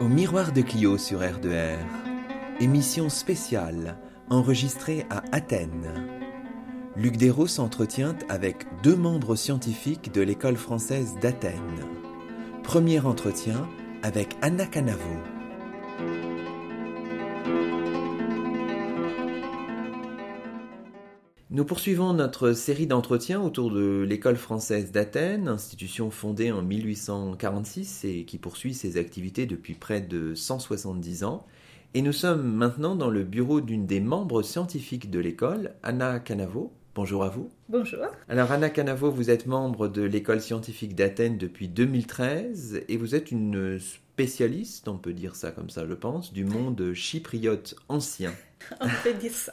Au miroir de Clio sur R2R, émission spéciale enregistrée à Athènes. Luc Dérault s'entretient avec deux membres scientifiques de l'école française d'Athènes. Premier entretien avec Anna Canavo. Nous poursuivons notre série d'entretiens autour de l'école française d'Athènes, institution fondée en 1846 et qui poursuit ses activités depuis près de 170 ans. Et nous sommes maintenant dans le bureau d'une des membres scientifiques de l'école, Anna Canavo. Bonjour à vous. Bonjour. Alors Anna Canavo, vous êtes membre de l'école scientifique d'Athènes depuis 2013 et vous êtes une spécialiste, on peut dire ça comme ça je pense, du monde chypriote ancien. On peut dire ça.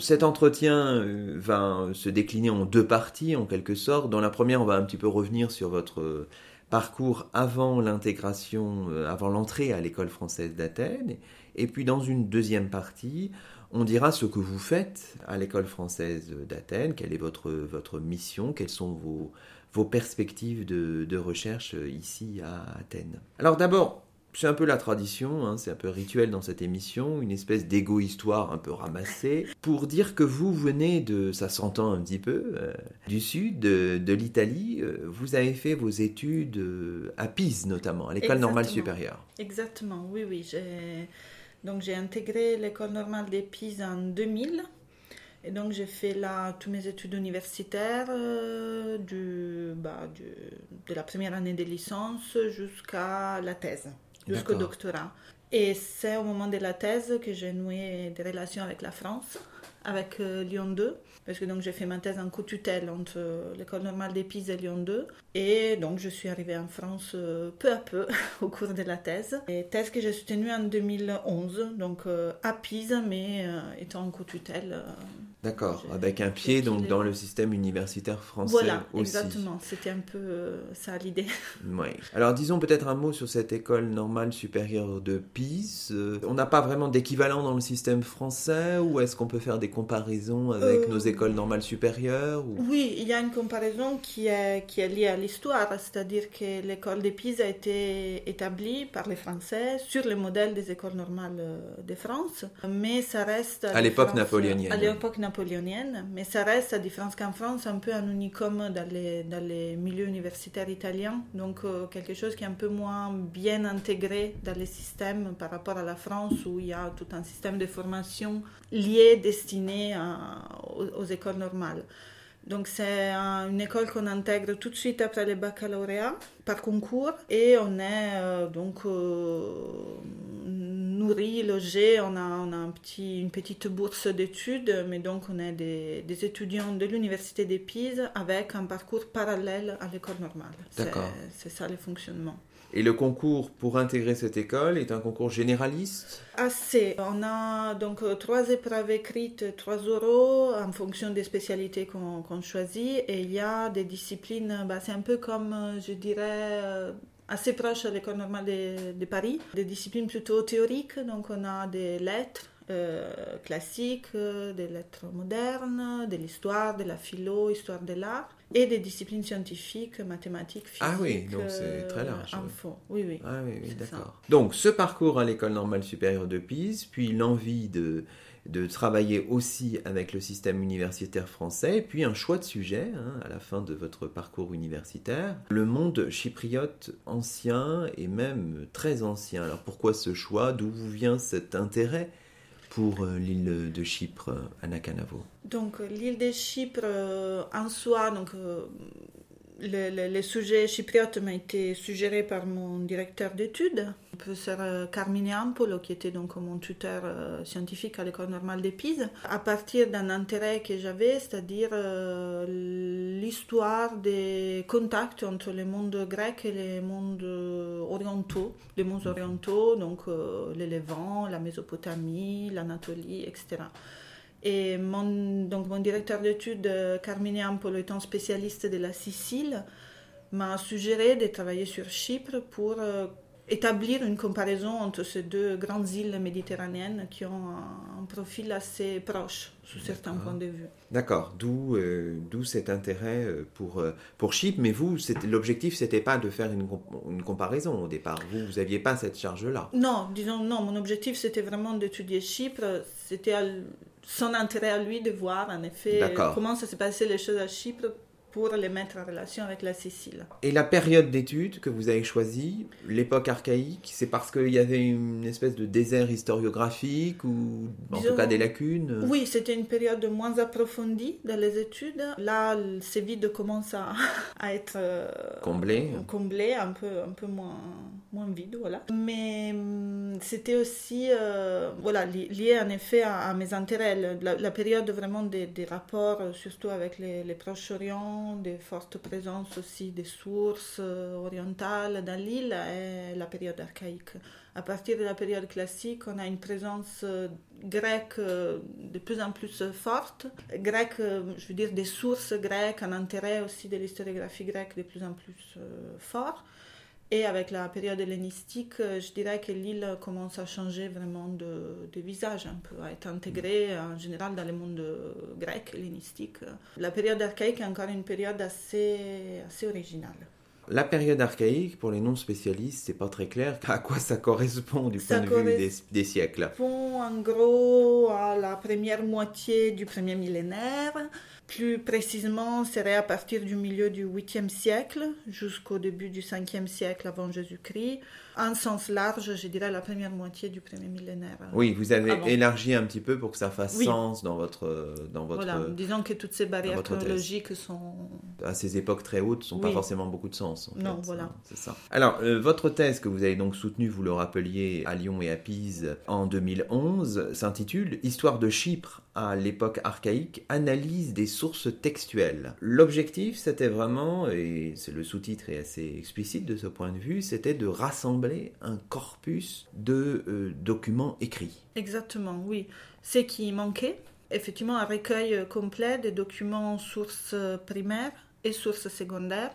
Cet entretien euh, va se décliner en deux parties en quelque sorte. Dans la première, on va un petit peu revenir sur votre parcours avant l'intégration, euh, avant l'entrée à l'école française d'Athènes. Et puis dans une deuxième partie, on dira ce que vous faites à l'école française d'Athènes, quelle est votre, votre mission, quelles sont vos, vos perspectives de, de recherche ici à Athènes. Alors d'abord, c'est un peu la tradition, hein, c'est un peu rituel dans cette émission, une espèce d'égo-histoire un peu ramassée, pour dire que vous venez de, ça s'entend un petit peu, euh, du sud de, de l'Italie. Euh, vous avez fait vos études euh, à Pise notamment, à l'école normale supérieure. Exactement, oui, oui. Donc j'ai intégré l'école normale des Pise en 2000. Et donc j'ai fait là toutes mes études universitaires du, bah, du, de la première année de licence jusqu'à la thèse jusqu'au doctorat. Et c'est au moment de la thèse que j'ai noué des relations avec la France, avec euh, Lyon 2, parce que donc j'ai fait ma thèse en co-tutelle entre l'école normale des Pise et Lyon 2. Et donc je suis arrivée en France euh, peu à peu au cours de la thèse. Et thèse que j'ai soutenue en 2011, donc euh, à Pise, mais étant en co-tutelle D'accord, avec un pied donc dans le système universitaire français voilà, aussi. exactement. C'était un peu euh, ça l'idée. Oui. Alors disons peut-être un mot sur cette école normale supérieure de Pise. Euh, on n'a pas vraiment d'équivalent dans le système français ou est-ce qu'on peut faire des comparaisons avec nos euh, écoles normales supérieures Oui, il y a une comparaison qui est, qui est liée à l'histoire, c'est-à-dire que l'école de Pise a été établie par les Français sur le modèle des écoles normales de France, mais ça reste... À, l'époque napoléonienne. À l'époque napoléonienne mais ça reste, à différence qu'en France, un peu un unicum dans les, dans les milieux universitaires italiens, donc euh, quelque chose qui est un peu moins bien intégré dans les systèmes par rapport à la France, où il y a tout un système de formation lié, destiné aux, écoles normales. Donc c'est une école qu'on intègre tout de suite après le baccalauréat par concours et on est euh, donc euh, nourri, logé, on a, on a un petit, une petite bourse d'études, mais donc on est des, des étudiants de l'université des Pise avec un parcours parallèle à l'école normale. D'accord. C'est ça le fonctionnement. Et le concours pour intégrer cette école est un concours généraliste Assez. On a donc euh, trois épreuves écrites, trois euros en fonction des spécialités qu'on choisit. Et il y a des disciplines, bah, c'est un peu comme, euh, je dirais, euh, assez proche de l'école normale de, de, Paris, des disciplines plutôt théoriques. Donc on a des lettres euh, classiques, des lettres modernes, de l'histoire, de la philo, histoire de l'art, et des disciplines scientifiques, mathématiques, physiques. Ah oui, donc c'est très large. Info. Oui, oui. Ah oui, oui d'accord. Donc ce parcours à l'école normale supérieure de Pise, puis l'envie de de travailler aussi avec le système universitaire français, et puis un choix de sujet hein, à la fin de votre parcours universitaire, le monde chypriote ancien et même très ancien. Alors pourquoi ce choix? D'où vous vient cet intérêt pour euh, l'île de Chypre, Anna Canavo Donc l'île de Chypre euh, en soi, donc le, le, sujet chypriote m'a été suggéré par mon directeur d'études, le professeur euh, Carmine Ampolo, qui était donc mon tuteur euh, scientifique à l'école normale des Pise, à partir d'un intérêt que j'avais, c'est-à-dire euh, l'histoire des contacts entre le monde grec et les mondes orientaux, les mondes orientaux, donc le Levant, la Mésopotamie, l'Anatolie, etc. Et mon, donc mon directeur d'études, Carmine Ampolo, étant spécialiste de la Sicile, m'a suggéré de travailler sur Chypre pour euh, établir une comparaison entre ces deux grandes îles méditerranéennes qui ont un, profil assez proche sous certains points de vue. D'accord, d'où euh, d'où cet intérêt euh, pour, euh, pour Chypre. Mais vous, l'objectif, c'était pas de faire une, une, comparaison au départ. Vous, vous n'aviez pas cette charge-là. Non, disons non. Mon objectif, c'était vraiment d'étudier Chypre. C'était son intérêt à lui de voir, en effet, comment ça s'est passé les choses à Chypre pour les mettre en relation avec la Sicile. Et la période d'études que vous avez choisie, l'époque archaïque, c'est parce qu'il y avait une espèce de désert historiographique ou en tout cas des lacunes? Oui, c'était une période moins approfondie dans les études. Là, ces vides commencent à, à être euh, comblés, comblés un peu, un peu moins, moins vides, voilà. Mais hum, c'était aussi euh, voilà, lié en effet à, mes intérêts. La, période vraiment des, des rapports, surtout avec les, les Proches-Orient, des fortes présences aussi des sources euh, orientales dans l'île est la période archaïque. À partir de la période classique, on a une présence euh, grecque euh, de plus en plus forte. Grecque, je veux dire des sources grecques, un intérêt aussi de l'historiographie grecque de plus en plus fort. Et avec la période hellénistique, euh, je dirais que l'île commence à changer vraiment de, visage, un peu, à être intégrée en général dans le monde grec, hellénistique. La période archaïque est encore une période assez, assez originale. La période archaïque, pour les non-spécialistes, c'est pas très clair à quoi ça correspond du point de vue des, des siècles. correspond en gros à la première moitié du premier millénaire, plus précisément, serait à partir du milieu du 8e siècle jusqu'au début du 5e siècle avant Jésus-Christ. En sens large, je dirais la première moitié du premier millénaire. Oui, vous avez élargi un petit peu pour que ça fasse sens dans votre, dans votre. Voilà, disons que toutes ces barrières chronologiques sont. À ces époques très hautes, sont pas forcément beaucoup de sens. non, voilà. C'est ça. Alors, euh, votre thèse que vous avez donc soutenue, vous le rappeliez, à Lyon et à Pise en 2011, s'intitule Histoire de Chypre à l'époque archaïque, analyse des sources textuelles. L'objectif, c'était vraiment, et c'est le sous-titre est assez explicite de ce point de vue, c'était de rassembler un corpus de euh, documents écrits. Exactement, oui. Ce qui manquait, effectivement, un recueil complet des documents sources primaires et sources secondaires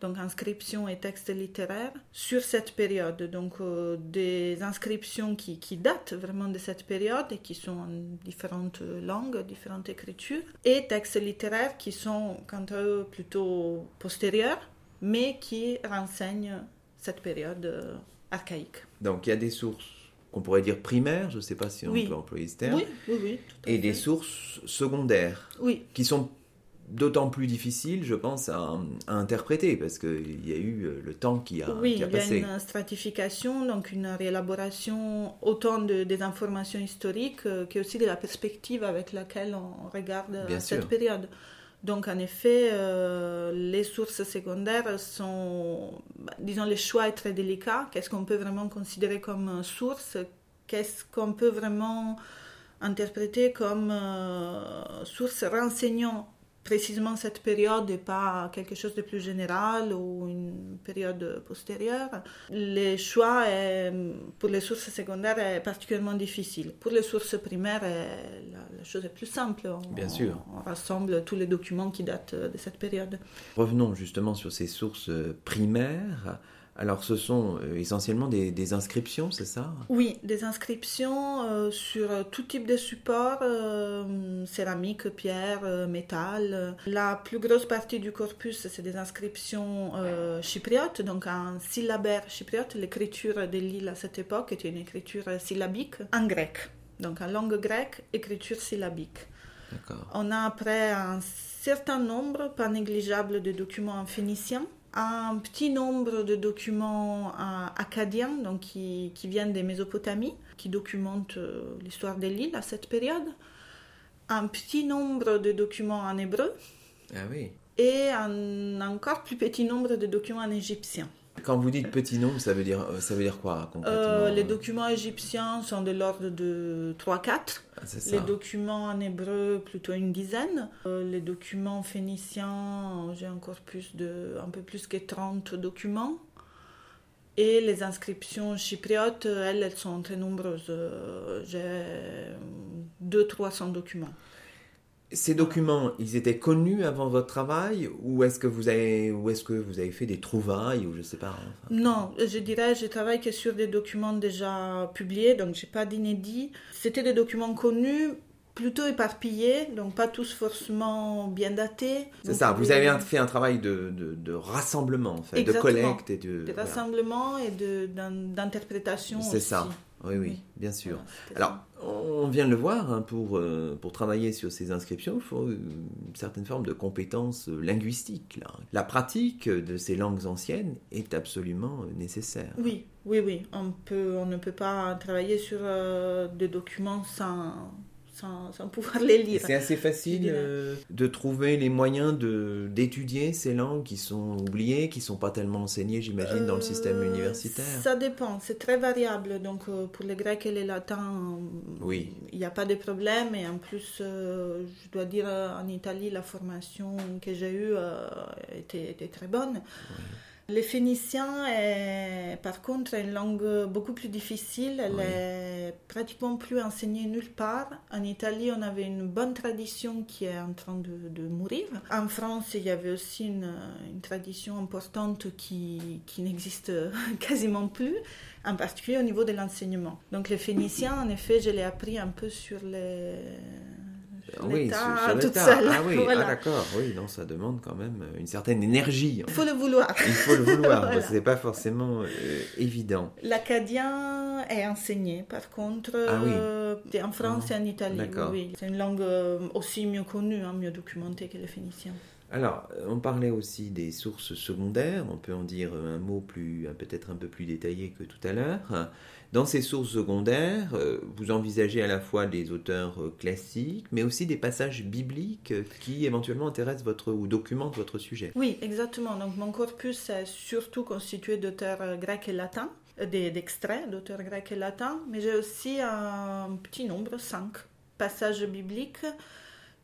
donc inscriptions et textes littéraires, sur cette période. Donc euh, des inscriptions qui, qui, datent vraiment de cette période et qui sont en différentes langues, différentes écritures, et textes littéraires qui sont quant à eux plutôt postérieurs, mais qui renseignent cette période euh, archaïque. Donc il y a des sources qu'on pourrait dire primaires, je ne sais pas si on peut employer ce terme, oui, oui, oui, et des sources secondaires, qui sont d'autant plus difficile, je pense, à, interpréter, parce qu'il y a eu euh, le temps qui a, oui, passé. il y a une stratification, donc une réélaboration autant de, des informations historiques euh, que aussi de la perspective avec laquelle on regarde cette période. Donc en effet, euh, les sources secondaires sont, bah, disons, le choix est très délicat. Qu'est-ce qu'on peut vraiment considérer comme source? Qu'est-ce qu'on peut vraiment interpréter comme source renseignant? Précisément cette période et pas quelque chose de plus général ou une période postérieure. Le choix pour les sources secondaires est particulièrement difficile. Pour les sources primaires, la, chose est plus simple. Bien sûr. On rassemble tous les documents qui datent de cette période. Revenons justement sur ces sources primaires. Alors, ce sont euh, essentiellement des, inscriptions, c'est ça? Oui, des inscriptions euh, sur tout type de support, euh, céramique, pierre, métal. La plus grosse partie du corpus, c'est des inscriptions chypriotes, donc un syllabaire chypriote. L'écriture de l'île à cette époque était une écriture syllabique en grec. Donc en langue grecque, écriture syllabique. On a après un certain nombre, pas négligeable, de documents en phénicien un petit nombre de documents euh, acadiens donc qui, qui, viennent des Mésopotamies, qui documentent euh, l'histoire de l'île à cette période, un petit nombre de documents en hébreu ah oui. et un encore plus petit nombre de documents en égyptien. Quand vous dites petit nombre, ça veut dire, euh, ça veut dire quoi concrètement euh, Les documents égyptiens sont de l'ordre de 3-4. Ah, les documents en hébreu, plutôt une dizaine. Euh, les documents phéniciens, j'ai un corpus de un peu plus que 30 documents. Et les inscriptions chypriotes, elles, elles sont très nombreuses. J'ai 200-300 documents. Ces documents, ils étaient connus avant votre travail ou est-ce que vous avez, ou est-ce que vous avez fait des trouvailles ou je sais pas. Non, je dirais, je travaille que sur des documents déjà publiés, donc j'ai pas d'inédit. C'était des documents connus, plutôt éparpillés, donc pas tous forcément bien datés. C'est ça, vous avez fait un travail de, de, rassemblement, en fait, de collecte et de... De rassemblement et d'interprétation C'est ça. Oui, oui, bien sûr. Alors, on vient de le voir, hein, pour, euh, pour travailler sur ces inscriptions, il faut une certaine forme de compétences linguistiques. Là. La pratique de ces langues anciennes est absolument nécessaire. Oui, oui, oui. On, peut, on ne peut pas travailler sur euh, des documents sans, sans, pouvoir les lire. C'est assez facile euh, de trouver les moyens de, d'étudier ces langues qui sont oubliées, qui ne sont pas tellement enseignées, j'imagine, dans le système euh, universitaire. Ça dépend, c'est très variable. Donc euh, pour les grecs et les latins, oui. il n'y a pas de problème. Et en plus, je dois dire, en Italie, la formation que j'ai eue était, était, très bonne. Oui. Le phénicien est par contre une langue beaucoup plus difficile. Elle est pratiquement plus enseignée nulle part. En Italie, on avait une bonne tradition qui est en train de, mourir. En France, il y avait aussi une, tradition importante qui, qui n'existe quasiment plus, en particulier au niveau de l'enseignement. Donc le phénicien, en effet, je l'ai appris un peu sur les oui, sur, toute seule. Ah oui, ah, d'accord. Oui, non, ça demande quand même une certaine énergie. Il faut le vouloir. Il faut le vouloir. Ce n'est pas forcément euh, évident. L'acadien est enseigné, par contre, ah, oui. Euh, en France et en Italie. Oui, C'est une langue euh, aussi mieux connue, hein, mieux documentée que le phénicien. Alors, on parlait aussi des sources secondaires, on peut en dire un mot plus, peut-être un peu plus détaillé que tout à l'heure. Dans ces sources secondaires, euh, vous envisagez à la fois des auteurs euh, classiques, mais aussi des passages bibliques qui éventuellement intéressent votre ou documentent votre sujet. Oui, exactement. Donc mon corpus est surtout constitué d'auteurs euh, grecs et latins, d'extraits d'auteurs grecs et latins, mais j'ai aussi un petit nombre, cinq passages bibliques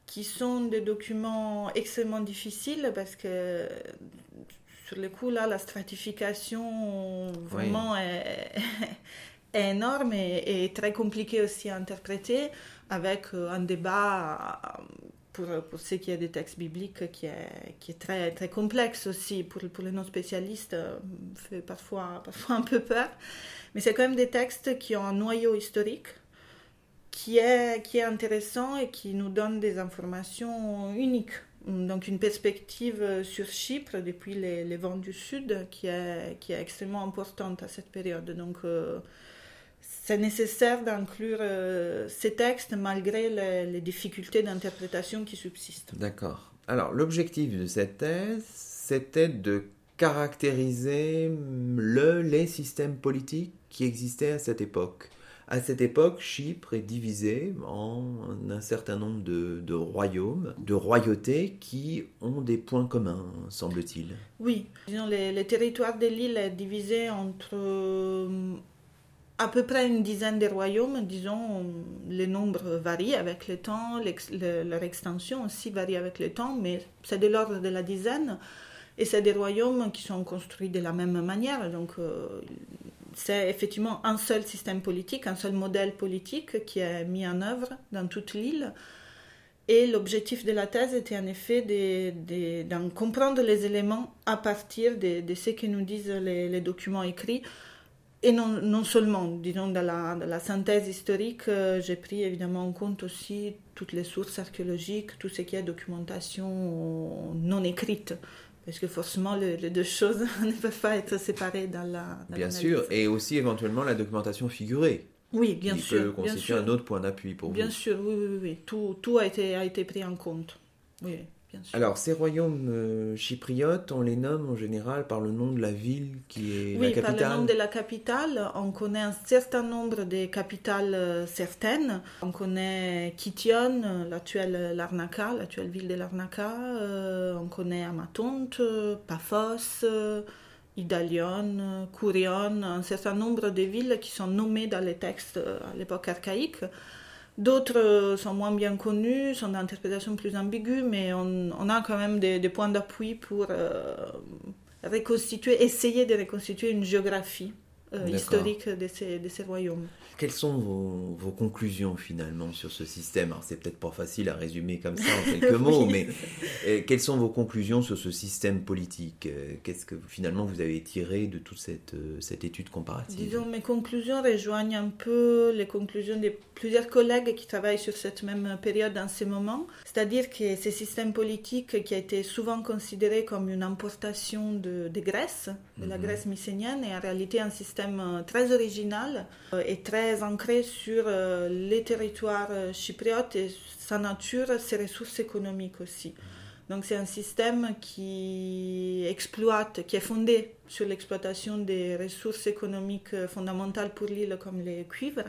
qui sont des documents extrêmement difficiles parce que sur le coup là la stratification vraiment est, énorme et, très compliqué aussi à interpréter avec euh, un débat euh, pour, pour ce qui est des textes bibliques qui est, qui est très, très complexe aussi pour, pour les non-spécialistes, euh, fait parfois, parfois un peu peur. Mais c'est quand même des textes qui ont un noyau historique qui est, qui est intéressant et qui nous donne des informations uniques. Donc une perspective sur Chypre depuis les, vents du Sud qui est, qui est extrêmement importante à cette période. Donc c'est nécessaire d'inclure euh, ces textes malgré les, difficultés d'interprétation qui subsistent. D'accord. Alors, l'objectif de cette thèse, c'était de caractériser le, les systèmes politiques qui existaient à cette époque. À cette époque, Chypre est divisé en un certain nombre de, de royaumes, de royautés qui ont des points communs, semble-t-il. Oui, disons, les, les territoires de l'île est divisé entre à peu près une dizaine de royaumes, disons, le nombre varie avec le temps, leur extension aussi varie avec le temps, mais c'est de l'ordre de la dizaine. Et c'est des royaumes qui sont construits de la même manière. Donc, euh, c'est effectivement un seul système politique, un seul modèle politique qui est mis en œuvre dans toute l'île. Et l'objectif de la thèse était en effet d'en comprendre les éléments à partir de, ce que nous disent les documents écrits et non, non, seulement, disons, dans la, la synthèse historique, euh, j'ai pris évidemment en compte aussi toutes les sources archéologiques, tout ce qui est documentation non écrite. Parce que forcément, les, deux choses ne peuvent pas être séparées dans la. bien sûr, et aussi éventuellement la documentation figurée. Oui, bien sûr. Qui peut constituer un autre point d'appui pour vous. Bien sûr, oui, oui, oui. Tout, tout a, été, a été pris en compte. Oui. Alors, ces royaumes euh, chypriotes, on les nomme en général par le nom de la ville qui est la capitale. Oui, par le nom de la capitale. On connaît un certain nombre de capitales euh, certaines. On connaît Kition, l'actuelle Larnaca, l'actuelle ville de Larnaca. Euh, on connaît Amatonte, Paphos, Idalion, Kourion, un certain nombre de villes qui sont nommées dans les textes à l'époque archaïque. D'autres euh, sont moins bien connus, sont d'interprétation plus ambiguë, mais on, a quand même des, points d'appui pour euh, reconstituer, essayer de reconstituer une géographie historique de ces, de ces royaumes. Quelles sont vos, conclusions finalement sur ce système? Alors c'est peut-être pas facile à résumer comme ça en quelques mots, mais euh, quelles sont vos conclusions sur ce système politique? Euh, Qu'est-ce que finalement vous avez tiré de toute cette, euh, cette étude comparative? Disons, mes conclusions rejoignent un peu les conclusions de plusieurs collègues qui travaillent sur cette même période en ce moment. C'est-à-dire que ce système politique qui a été souvent considéré comme une importation de, de Grèce, de la mhm. Grèce mycénienne, est en réalité un système très original et très ancré sur euh, les territoires euh, chypriotes et sa nature, ses ressources économiques aussi. Donc c'est un système qui exploite, qui est fondé sur l'exploitation des ressources économiques euh, fondamentales pour l'île comme les cuivres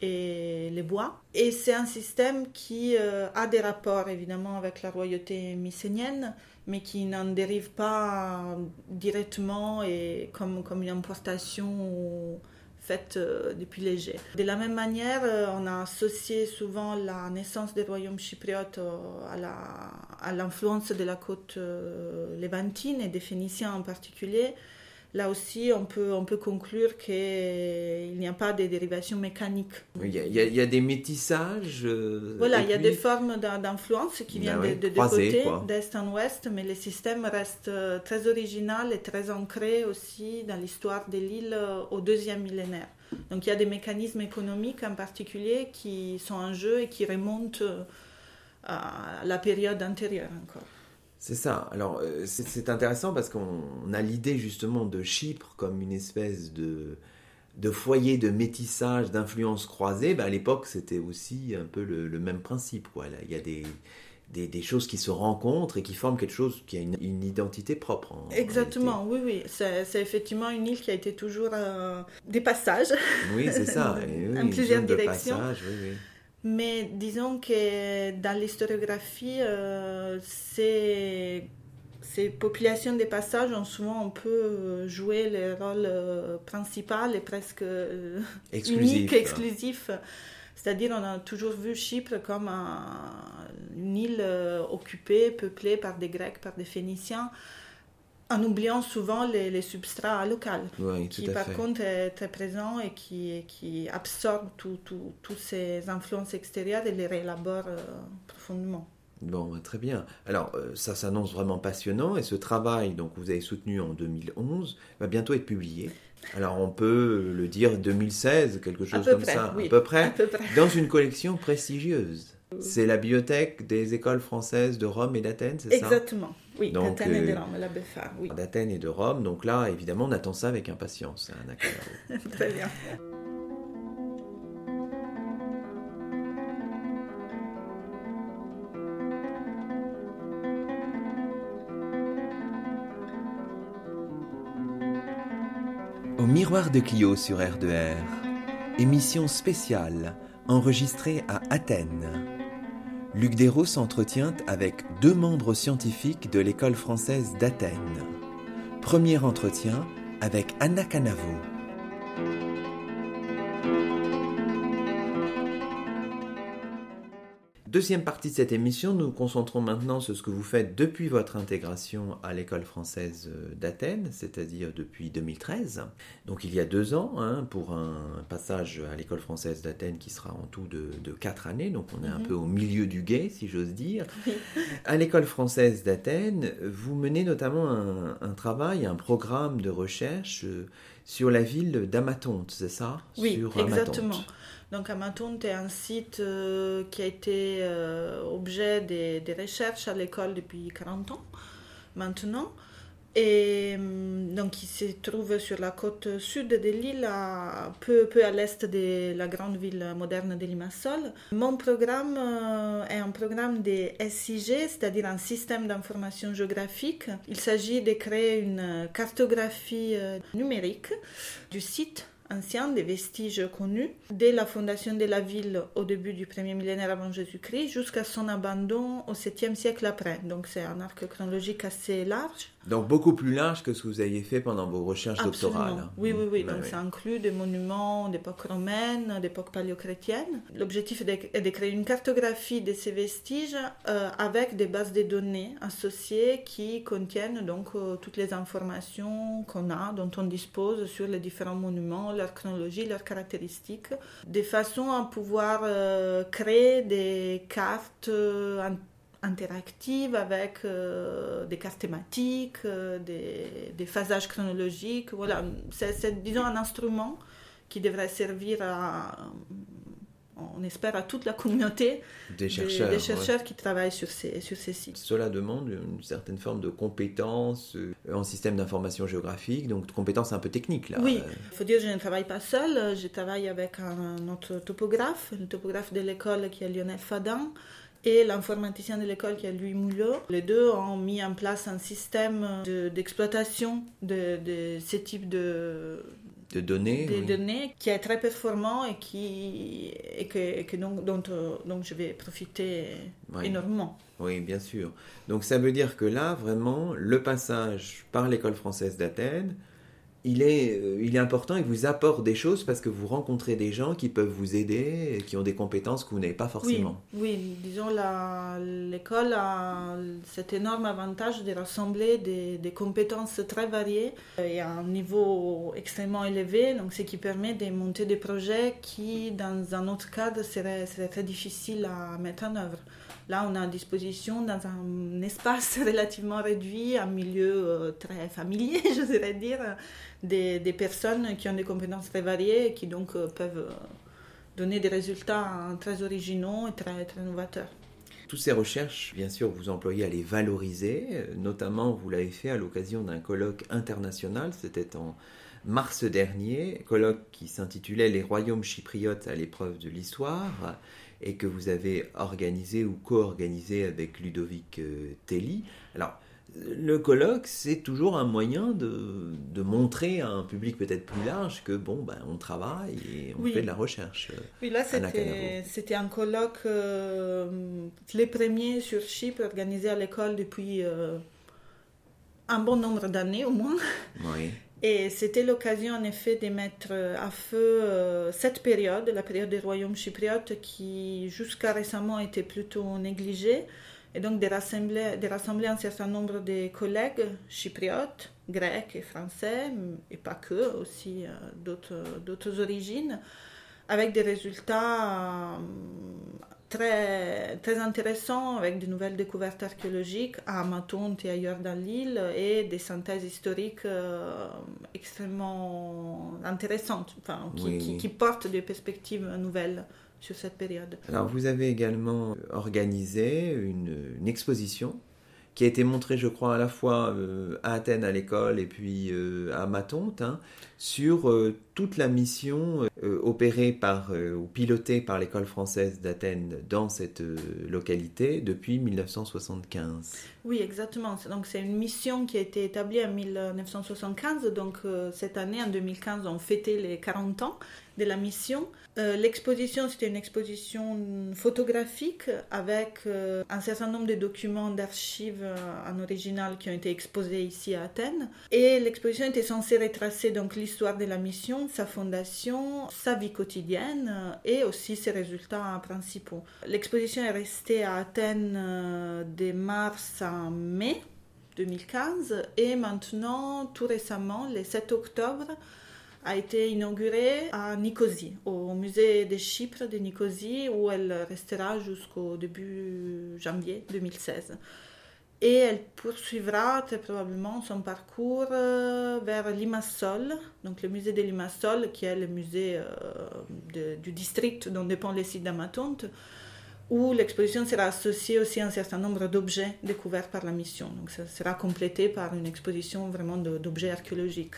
et les bois. Et c'est un système qui a des rapports évidemment avec la royauté mycénienne, mais qui n'en dérive pas directement et comme, comme une importation euh, depuis léger. De la même manière, euh, on a associé souvent la naissance des royaumes chypriotes euh, à l'influence de la côte lévantine et des Phéniciens en particulier là aussi, on peut, on peut conclure qu'il n'y a pas de dérivation mécanique. Il y a, des métissages. Euh, voilà, il y a des formes d'influence qui viennent ben de, deux côtés, d'est en ouest, mais le système reste euh, très original et très ancré aussi dans l'histoire de l'île euh, au deuxième millénaire. Donc il y a des mécanismes économiques en particulier qui sont en jeu et qui remontent à la période antérieure encore. C'est ça. Alors, euh, c'est intéressant parce qu'on a l'idée justement de Chypre comme une espèce de, de foyer de métissage, d'influence croisée. Ben, à l'époque, c'était aussi un peu le, même principe. Quoi. il y a des, des, choses qui se rencontrent et qui forment quelque chose qui a une, identité propre. Exactement, oui, oui. C'est effectivement une île qui a été toujours euh, des passages. Oui, c'est ça. en plusieurs directions. oui, oui. Mais disons que dans l'historiographie, euh, ces, populations de passage ont souvent un peu joué le rôle euh, principal et presque euh, unique, exclusif. C'est-à-dire, on a toujours vu Chypre comme une île occupée, peuplée par des Grecs, par des Phéniciens en oubliant souvent les, substrats locaux, qui par contre est très présent et qui, qui absorbe toutes ces influences extérieures et les réélabore euh, profondément. Bon, bah, très bien. Alors, euh, ça s'annonce vraiment passionnant et ce travail, donc vous avez soutenu en 2011, va bientôt être publié. Alors, on peut le dire 2016, quelque chose comme ça, à, peu près, à peu près, dans une collection prestigieuse. C'est la bibliothèque des écoles françaises de Rome et d'Athènes, c'est ça? Exactement. Oui, d'Athènes et de euh, Rome, la BFA, oui. D'Athènes et de Rome, donc là, évidemment, on attend ça avec impatience. Hein, Très bien. Au miroir de Clio sur R2R, émission spéciale enregistrée à Athènes. Luc Dérault s'entretient avec deux membres scientifiques de l'école française d'Athènes. Premier entretien avec Anna Canavo. Deuxième partie de cette émission, nous nous concentrons maintenant sur ce que vous faites depuis votre intégration à l'école française euh, d'Athènes, c'est-à-dire depuis 2013. Donc il y a deux ans, hein, pour un passage à l'école française d'Athènes qui sera en tout de, quatre années, donc on est un mhm. peu au milieu du guet, si j'ose dire. à l'école française d'Athènes, vous menez notamment un, travail, un programme de recherche euh, sur la ville d'Amatonte, c'est ça? Oui, exactement. Donc Amatonte est un site euh, qui a été euh, objet des, recherches à l'école depuis 40 ans maintenant. Et hum, donc il se trouve sur la côte sud de l'île, peu, peu à l'est de la grande ville moderne de Limassol. Mon programme euh, est un programme de SIG, c'est-à-dire un système d'information géographique. Il s'agit de créer une cartographie numérique du site anciens, des vestiges connus, dès la fondation de la ville au début du premier millénaire avant Jésus-Christ jusqu'à son abandon au 7e siècle après. Donc c'est un arc chronologique assez large. Donc beaucoup plus large que ce que vous aviez fait pendant vos recherches Absolument. doctorales. Oui, oui, oui. Ouais, Donc ouais. ça inclut des monuments d'époque romaine, d'époque paléochrétienne. L'objectif est de, créer une cartographie de ces vestiges euh, avec des bases de données associées qui contiennent donc euh, toutes les informations qu'on a, dont on dispose sur les différents monuments, leur chronologie, leurs caractéristiques, de façon à pouvoir euh, créer des cartes interactive avec euh, des cartes thématiques, euh, des, des phasages chronologiques. Voilà, c'est, disons un instrument qui devrait servir à, on espère, à toute la communauté Des chercheurs. des ouais. chercheurs qui travaillent sur ces, sur ces sites. Cela demande une certaine forme de compétence euh, en système d'information géographique, donc de compétences un peu techniques là. Oui, Euh, il faut dire que je ne travaille pas seule, je travaille avec un autre topographe, le topographe de l'école qui est Lionel Fadin et l'informaticien de l'école qui est Louis Moulot. Les deux ont mis en place un système de- d'exploitation de, de ce type de, de données. des oui. données qui est très performant et, qui, et que, et que donc, dont, euh, donc je vais profiter Oui. énormément. Oui, bien sûr. Donc ça veut dire que là, vraiment, le passage par l'école française d'Athènes, il est, euh, il est important et vous apporte des choses parce que vous rencontrez des gens qui peuvent vous aider et qui ont des compétences que vous n'avez pas Oui, forcément. oui, disons la- l'école a cet énorme avantage de rassembler des, des compétences très variées et à un niveau extrêmement élevé, donc ce qui permet de monter des projets qui, dans un autre cadre, seraient, seraient très difficiles à mettre en œuvre. Là, on a à disposition, dans un espace relativement réduit, un milieu euh, très familier, je dirais dire, des, des personnes qui ont des compétences très variées et qui donc euh, peuvent euh, donner des résultats hein, très originaux et très, très novateurs. Toutes ces recherches, bien sûr, vous employez à les valoriser. Notamment, vous l'avez fait à l'occasion d'un colloque international. C'était en mars dernier, colloque qui s'intitulait Les royaumes chypriotes à l'épreuve de l'histoire et que vous avez organisé ou co-organisé avec Ludovic euh, Telly. Alors, le colloque, c'est toujours un moyen de, de montrer à un public peut-être plus large que, bon, ben, on travaille et on Oui. fait de la recherche. Oui, là, c'était, un colloque, euh, les premiers sur Chypre, organisé à l'école depuis euh, un bon nombre d'années au moins. Oui. Et c'était l'occasion en effet de mettre à feu euh, cette période, la période des royaumes chypriotes qui jusqu'à récemment était plutôt négligée, et donc de rassembler, de rassembler un certain nombre de collègues chypriotes, grecs et français, et pas que, aussi euh, d'autres, origines, avec des résultats euh, très, très intéressants, avec de nouvelles découvertes archéologiques à Matonte et ailleurs dans l'île, et des synthèses historiques euh, extrêmement intéressantes, enfin, qui, Oui, qui- portent des perspectives nouvelles sur cette période. Alors, vous avez également organisé une, une exposition qui a été montrée, je crois, à la fois euh, à Athènes à l'école et puis euh, à Matonte, hein, sur euh, toute la mission opérée par ou pilotée par l'école française d'Athènes dans cette localité depuis 1975. Oui, exactement. Donc, c'est une mission qui a été établie en 1975. Donc, cette année, en 2015, on fêtait les 40 ans de la mission. Euh, L'exposition, c'était une exposition photographique avec euh, un certain nombre de documents d'archives euh, en original qui ont été exposés ici à Athènes. Et l'exposition était censée retracer donc l'histoire de la mission, sa fondation, sa vie quotidienne et aussi ses résultats principaux. L'exposition est restée à Athènes de mars à mai 2015 et maintenant, tout récemment, le 7 octobre, a été inaugurée à Nicosie, au musée de Chypre de Nicosie, où elle restera jusqu'au début janvier 2016. Et elle poursuivra très probablement son parcours euh, vers Limassol, donc le musée de Limassol, qui est le musée euh, du district dont dépend le site d'Amatonte, où l'exposition sera associée aussi à un certain nombre d'objets découverts par la mission. Donc ça sera complété par une exposition vraiment d'objets archéologiques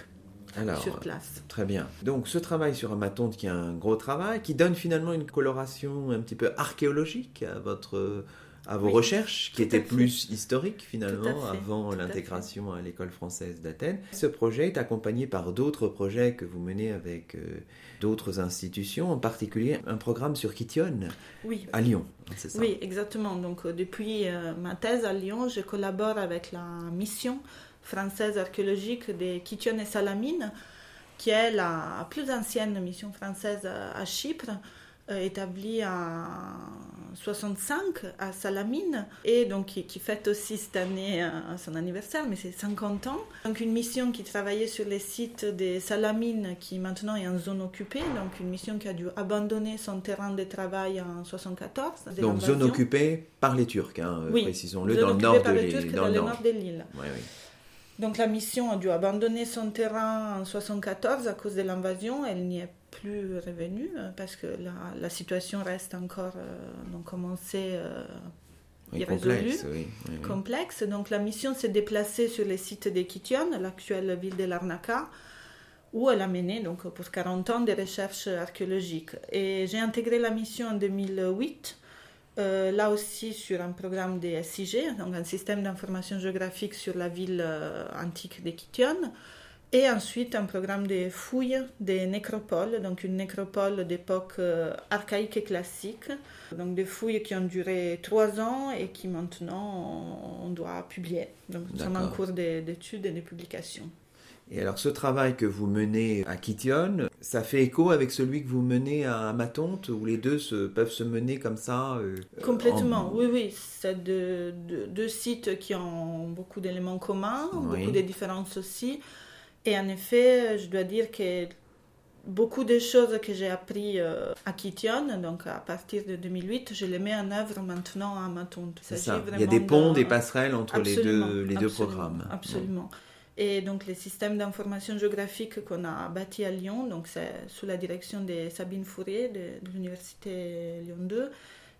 Alors, sur place. Très bien. Donc ce travail sur Amatonte qui est un gros travail, qui donne finalement une coloration un petit peu archéologique à votre à vos Oui, recherches, qui étaient plus historiques finalement avant à l'intégration à l'école française d'Athènes. Ce projet est accompagné par d'autres projets que vous menez avec euh, d'autres institutions, en particulier un programme sur Kition Oui. à Lyon. Ça Oui, exactement. Donc, euh, depuis euh, ma thèse à Lyon, je collabore avec la mission française archéologique de Kition et Salamine, qui est la plus ancienne mission française à Chypre, euh, établie en 65 à Salamine et donc qui, fête aussi cette année euh, son anniversaire, mais c'est 50 ans. Donc une mission qui travaillait sur les sites des Salamines qui maintenant est en zone occupée, donc une mission qui a dû abandonner son terrain de travail en 74. Donc zone occupée par les Turcs, hein, oui, précisons-le, dans le nord de l'île. Dans, le nord de l'île. Oui. Donc la mission a dû abandonner son terrain en 74 à cause de l'invasion. Elle n'y est plus revenue euh, parce que la, la situation reste encore, euh, donc comme on sait, euh, irrésolue, complexe, Donc la mission s'est déplacée sur les sites de Kition, l'actuelle ville de Larnaca, où elle a mené donc pour 40 ans des recherches archéologiques. Et j'ai intégré la mission en 2008 euh, là aussi sur un programme de SIG, donc un système d'information géographique sur la ville euh, antique de Kition, et ensuite un programme de fouilles des nécropoles, donc une nécropole d'époque euh, archaïque et classique, donc des fouilles qui ont duré trois ans et qui maintenant on, doit publier. Donc nous sommes en cours d'études et de publications. Et alors ce travail que vous menez à Kition, ça fait écho avec celui que vous menez à Matonte, où les deux se, peuvent se mener comme ça euh, Complètement, oui, oui. C'est deux, sites qui ont beaucoup d'éléments communs, beaucoup de différences aussi. Et en effet, je dois dire que beaucoup de choses que j'ai appris euh, à Kition, donc à partir de 2008, je les mets en œuvre maintenant à Matonte. Il y a des ponts, des passerelles entre les deux, les deux programmes. Absolument. Et donc, les systèmes d'information géographique qu'on a bâti à Lyon, donc c'est sous la direction de Sabine Fourier de, l'Université Lyon 2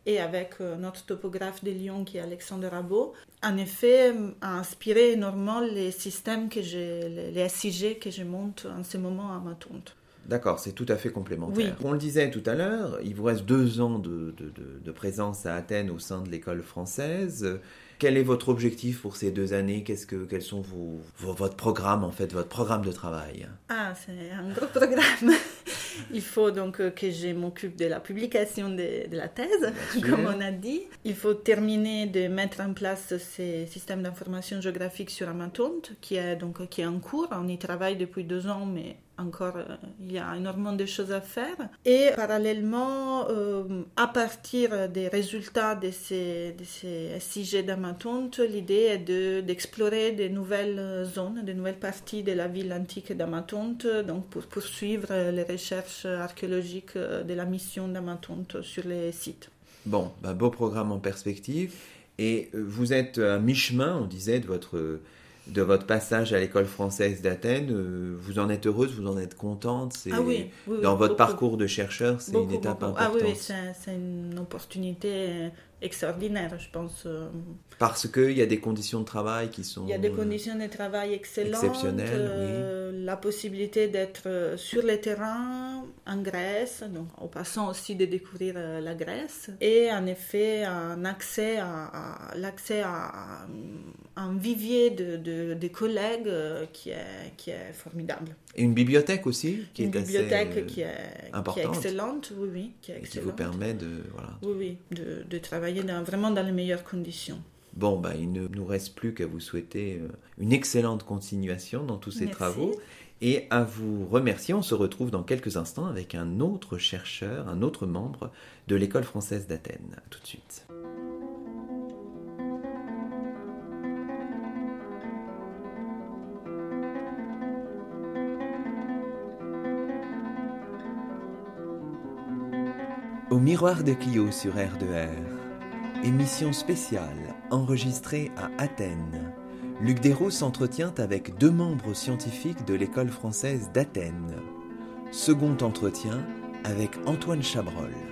et avec euh, notre topographe de Lyon qui est Alexandre Rabot, en effet, a inspiré énormément les systèmes que j'ai, les SIG que je monte en ce moment à ma tonte. D'accord, c'est tout à fait complémentaire. On le disait tout à l'heure, il vous reste deux ans de, de, de présence à Athènes au sein de l'école française. Quel est votre objectif pour ces deux années? Qu'est-ce que, Quels sont vos, votre programme, en fait, votre programme de travail? Ah, c'est un gros programme. Il faut donc euh, que je m'occupe de la publication de, la thèse, comme on a dit. Il faut terminer de mettre en place ces systèmes d'information géographique sur Amatonte, qui est donc qui est en cours. On y travaille depuis deux ans, mais encore, euh, il y a énormément de choses à faire. Et parallèlement, euh, à partir des résultats de ces, de ces d'Amatonte, l'idée est d'explorer de, nouvelles zones, de nouvelles parties de la ville antique d'Amatonte, donc pour poursuivre les recherches archéologiques de la mission d'Amatonte sur les sites. Bon, bah, beau programme en perspective. Et euh, vous êtes à mi-chemin, on disait, de votre de votre passage à l'école française d'Athènes. Euh, vous en êtes heureuse, vous en êtes contente ah oui, Dans votre parcours de chercheur, c'est une étape importante. Ah oui, c'est une opportunité extraordinaire, je pense. Euh. Parce qu'il y a des conditions de travail qui sont... Il y a des euh, conditions de travail excellentes. Exceptionnelles, La possibilité d'être sur le terrain en Grèce, donc en passant aussi de découvrir la Grèce. Et en effet, un accès à, l'accès à, un vivier de, de, collègues euh, qui est, qui est formidable. Et une bibliothèque aussi qui Une est bibliothèque assez, qui, est, qui, est, excellente, oui, oui. Qui, est qui vous permet de... Voilà. Oui, oui, de, de travailler dans, vraiment dans les meilleures conditions. Bon, bah, il ne nous reste plus qu'à vous souhaiter euh, une excellente continuation dans tous ces travaux et à vous remercier. On se retrouve dans quelques instants avec un autre chercheur, un autre membre de l'école française d'Athènes. tout de suite. Au miroir de Clio sur R2R, émission spéciale enregistrée à Athènes. Luc Dérault s'entretient avec deux membres scientifiques de l'école française d'Athènes. Second entretien avec Antoine Chabrol.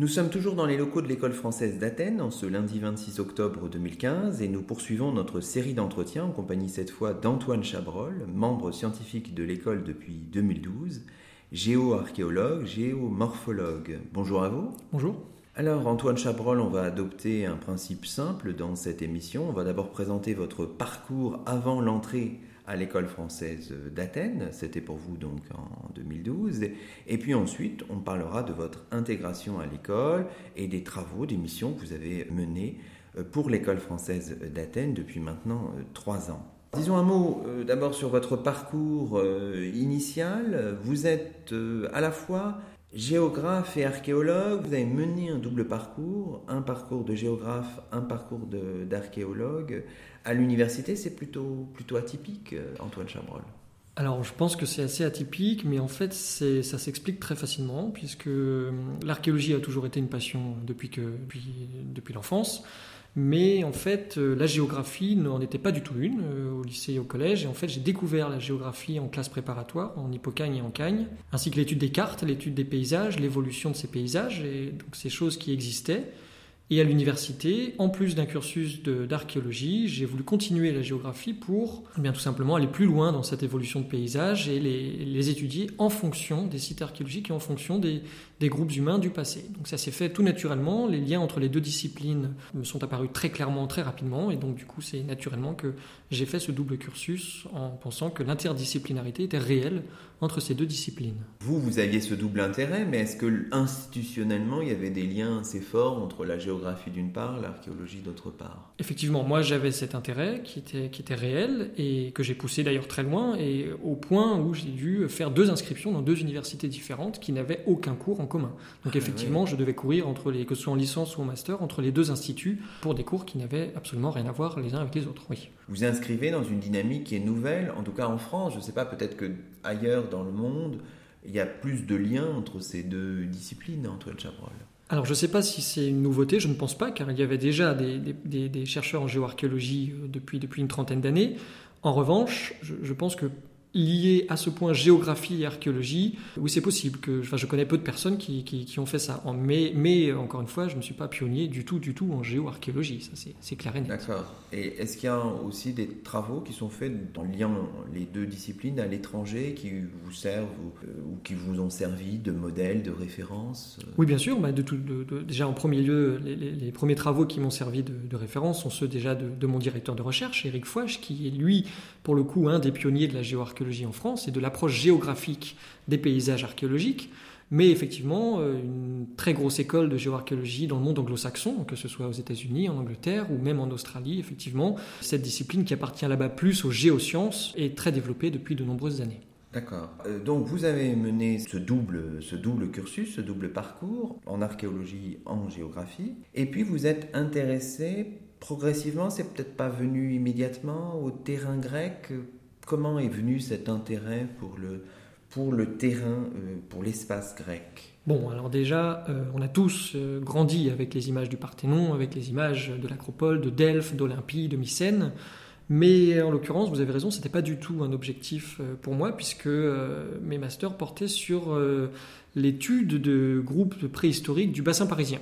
Nous sommes toujours dans les locaux de l'école française d'Athènes en ce lundi 26 octobre 2015 et nous poursuivons notre série d'entretiens en compagnie cette fois d'Antoine Chabrol, membre scientifique de l'école depuis 2012, géoarchéologue, géomorphologue. Bonjour à vous. Bonjour. Alors Antoine Chabrol, on va adopter un principe simple dans cette émission. On va d'abord présenter votre parcours avant l'entrée à l'école française d'Athènes, c'était pour vous donc en 2012, et puis ensuite on parlera de votre intégration à l'école et des travaux, des missions que vous avez menées euh, pour l'école française d'Athènes depuis maintenant euh, trois ans. Disons un mot euh, d'abord sur votre parcours initial. Vous êtes à la fois géographe et archéologue. Vous avez mené un double parcours, un parcours de géographe, un parcours d'archéologue. À l'université, c'est plutôt, plutôt atypique, Antoine Chabrol. Alors, je pense que c'est assez atypique, mais en fait, ça s'explique très facilement, puisque l'archéologie a toujours été une passion depuis, depuis, depuis l'enfance. Mais en fait, euh, la géographie n'en était pas du tout une euh, au lycée et au collège. Et en fait, j'ai découvert la géographie en classe préparatoire, en hippocagne et en cagne, ainsi que l'étude des cartes, l'étude des paysages, l'évolution de ces paysages, et donc ces choses qui existaient. Et à l'université, en plus d'un cursus d'archéologie, j'ai voulu continuer la géographie pour eh bien tout simplement aller plus loin dans cette évolution de paysage et les, étudier en fonction des sites archéologiques et en fonction des, des groupes humains du passé. Donc ça s'est fait tout naturellement, les liens entre les deux disciplines me sont apparus très clairement, très rapidement, et donc du coup c'est naturellement que j'ai fait ce double cursus en pensant que l'interdisciplinarité était réelle entre ces deux disciplines. Vous, vous aviez ce double intérêt, mais est-ce que institutionnellement, il y avait des liens assez forts entre la géographie d'une part, l'archéologie d'autre part? Effectivement, moi j'avais cet intérêt qui était, qui était réel et que j'ai poussé d'ailleurs très loin, et au point où j'ai dû faire deux inscriptions dans deux universités différentes qui n'avaient aucun cours en commun. Donc ah, effectivement, je devais courir, entre les, que ce soit en licence ou en master, entre les deux instituts pour des cours qui n'avaient absolument rien à voir les uns avec les autres. Oui. Vous inscrivez dans une dynamique qui est nouvelle, en tout cas en France, je ne sais pas, peut-être que ailleurs dans le monde, il y a plus de liens entre ces deux disciplines, Antoine Chabrol alors je ne sais pas si c'est une nouveauté, je ne pense pas, car il y avait déjà des, chercheurs en géoarchéologie euh, depuis, depuis une trentaine d'années. En revanche, je pense que lié à ce point géographie et archéologie, oui c'est possible. Que, enfin, je connais peu de personnes qui, qui, ont fait ça. Mais, mais, encore une fois, je ne suis pas pionnier du tout, du tout en géoarchéologie. Ça c'est clair et net. D'accord. Et est-ce qu'il y a aussi des travaux qui sont faits en lien les deux disciplines à l'étranger qui vous servent ou, euh, qui vous ont servi de modèle, de référence Oui, bien sûr. Bah, de tout, déjà en premier lieu, les, premiers travaux qui m'ont servi de, référence sont ceux déjà de, mon directeur de recherche, Eric Fouach, qui est lui, pour le coup, un des pionniers de la géoarchéologie en France et de l'approche géographique des paysages archéologiques, mais effectivement euh, une très grosse école de géoarchéologie dans le monde anglo-saxon, que ce soit aux États-Unis, en Angleterre ou même en Australie, effectivement. Cette discipline qui appartient là-bas plus aux géosciences est très développée depuis de nombreuses années. D'accord. Euh, donc vous avez mené ce double, ce double cursus, ce double parcours en archéologie, en géographie, et puis vous êtes intéressé progressivement, c'est peut-être pas venu immédiatement au terrain grec Comment est venu cet intérêt pour le, terrain, euh, pour l'espace grec? Bon, alors déjà, euh, on a tous euh, grandi avec les images du Parthénon, avec les images de l'Acropole, de Delphes, d'Olympie, de Mycène. Mais en l'occurrence, vous avez raison, ce n'était pas du tout un objectif pour moi, puisque mes masters portaient sur l'étude de groupes préhistoriques du bassin parisien.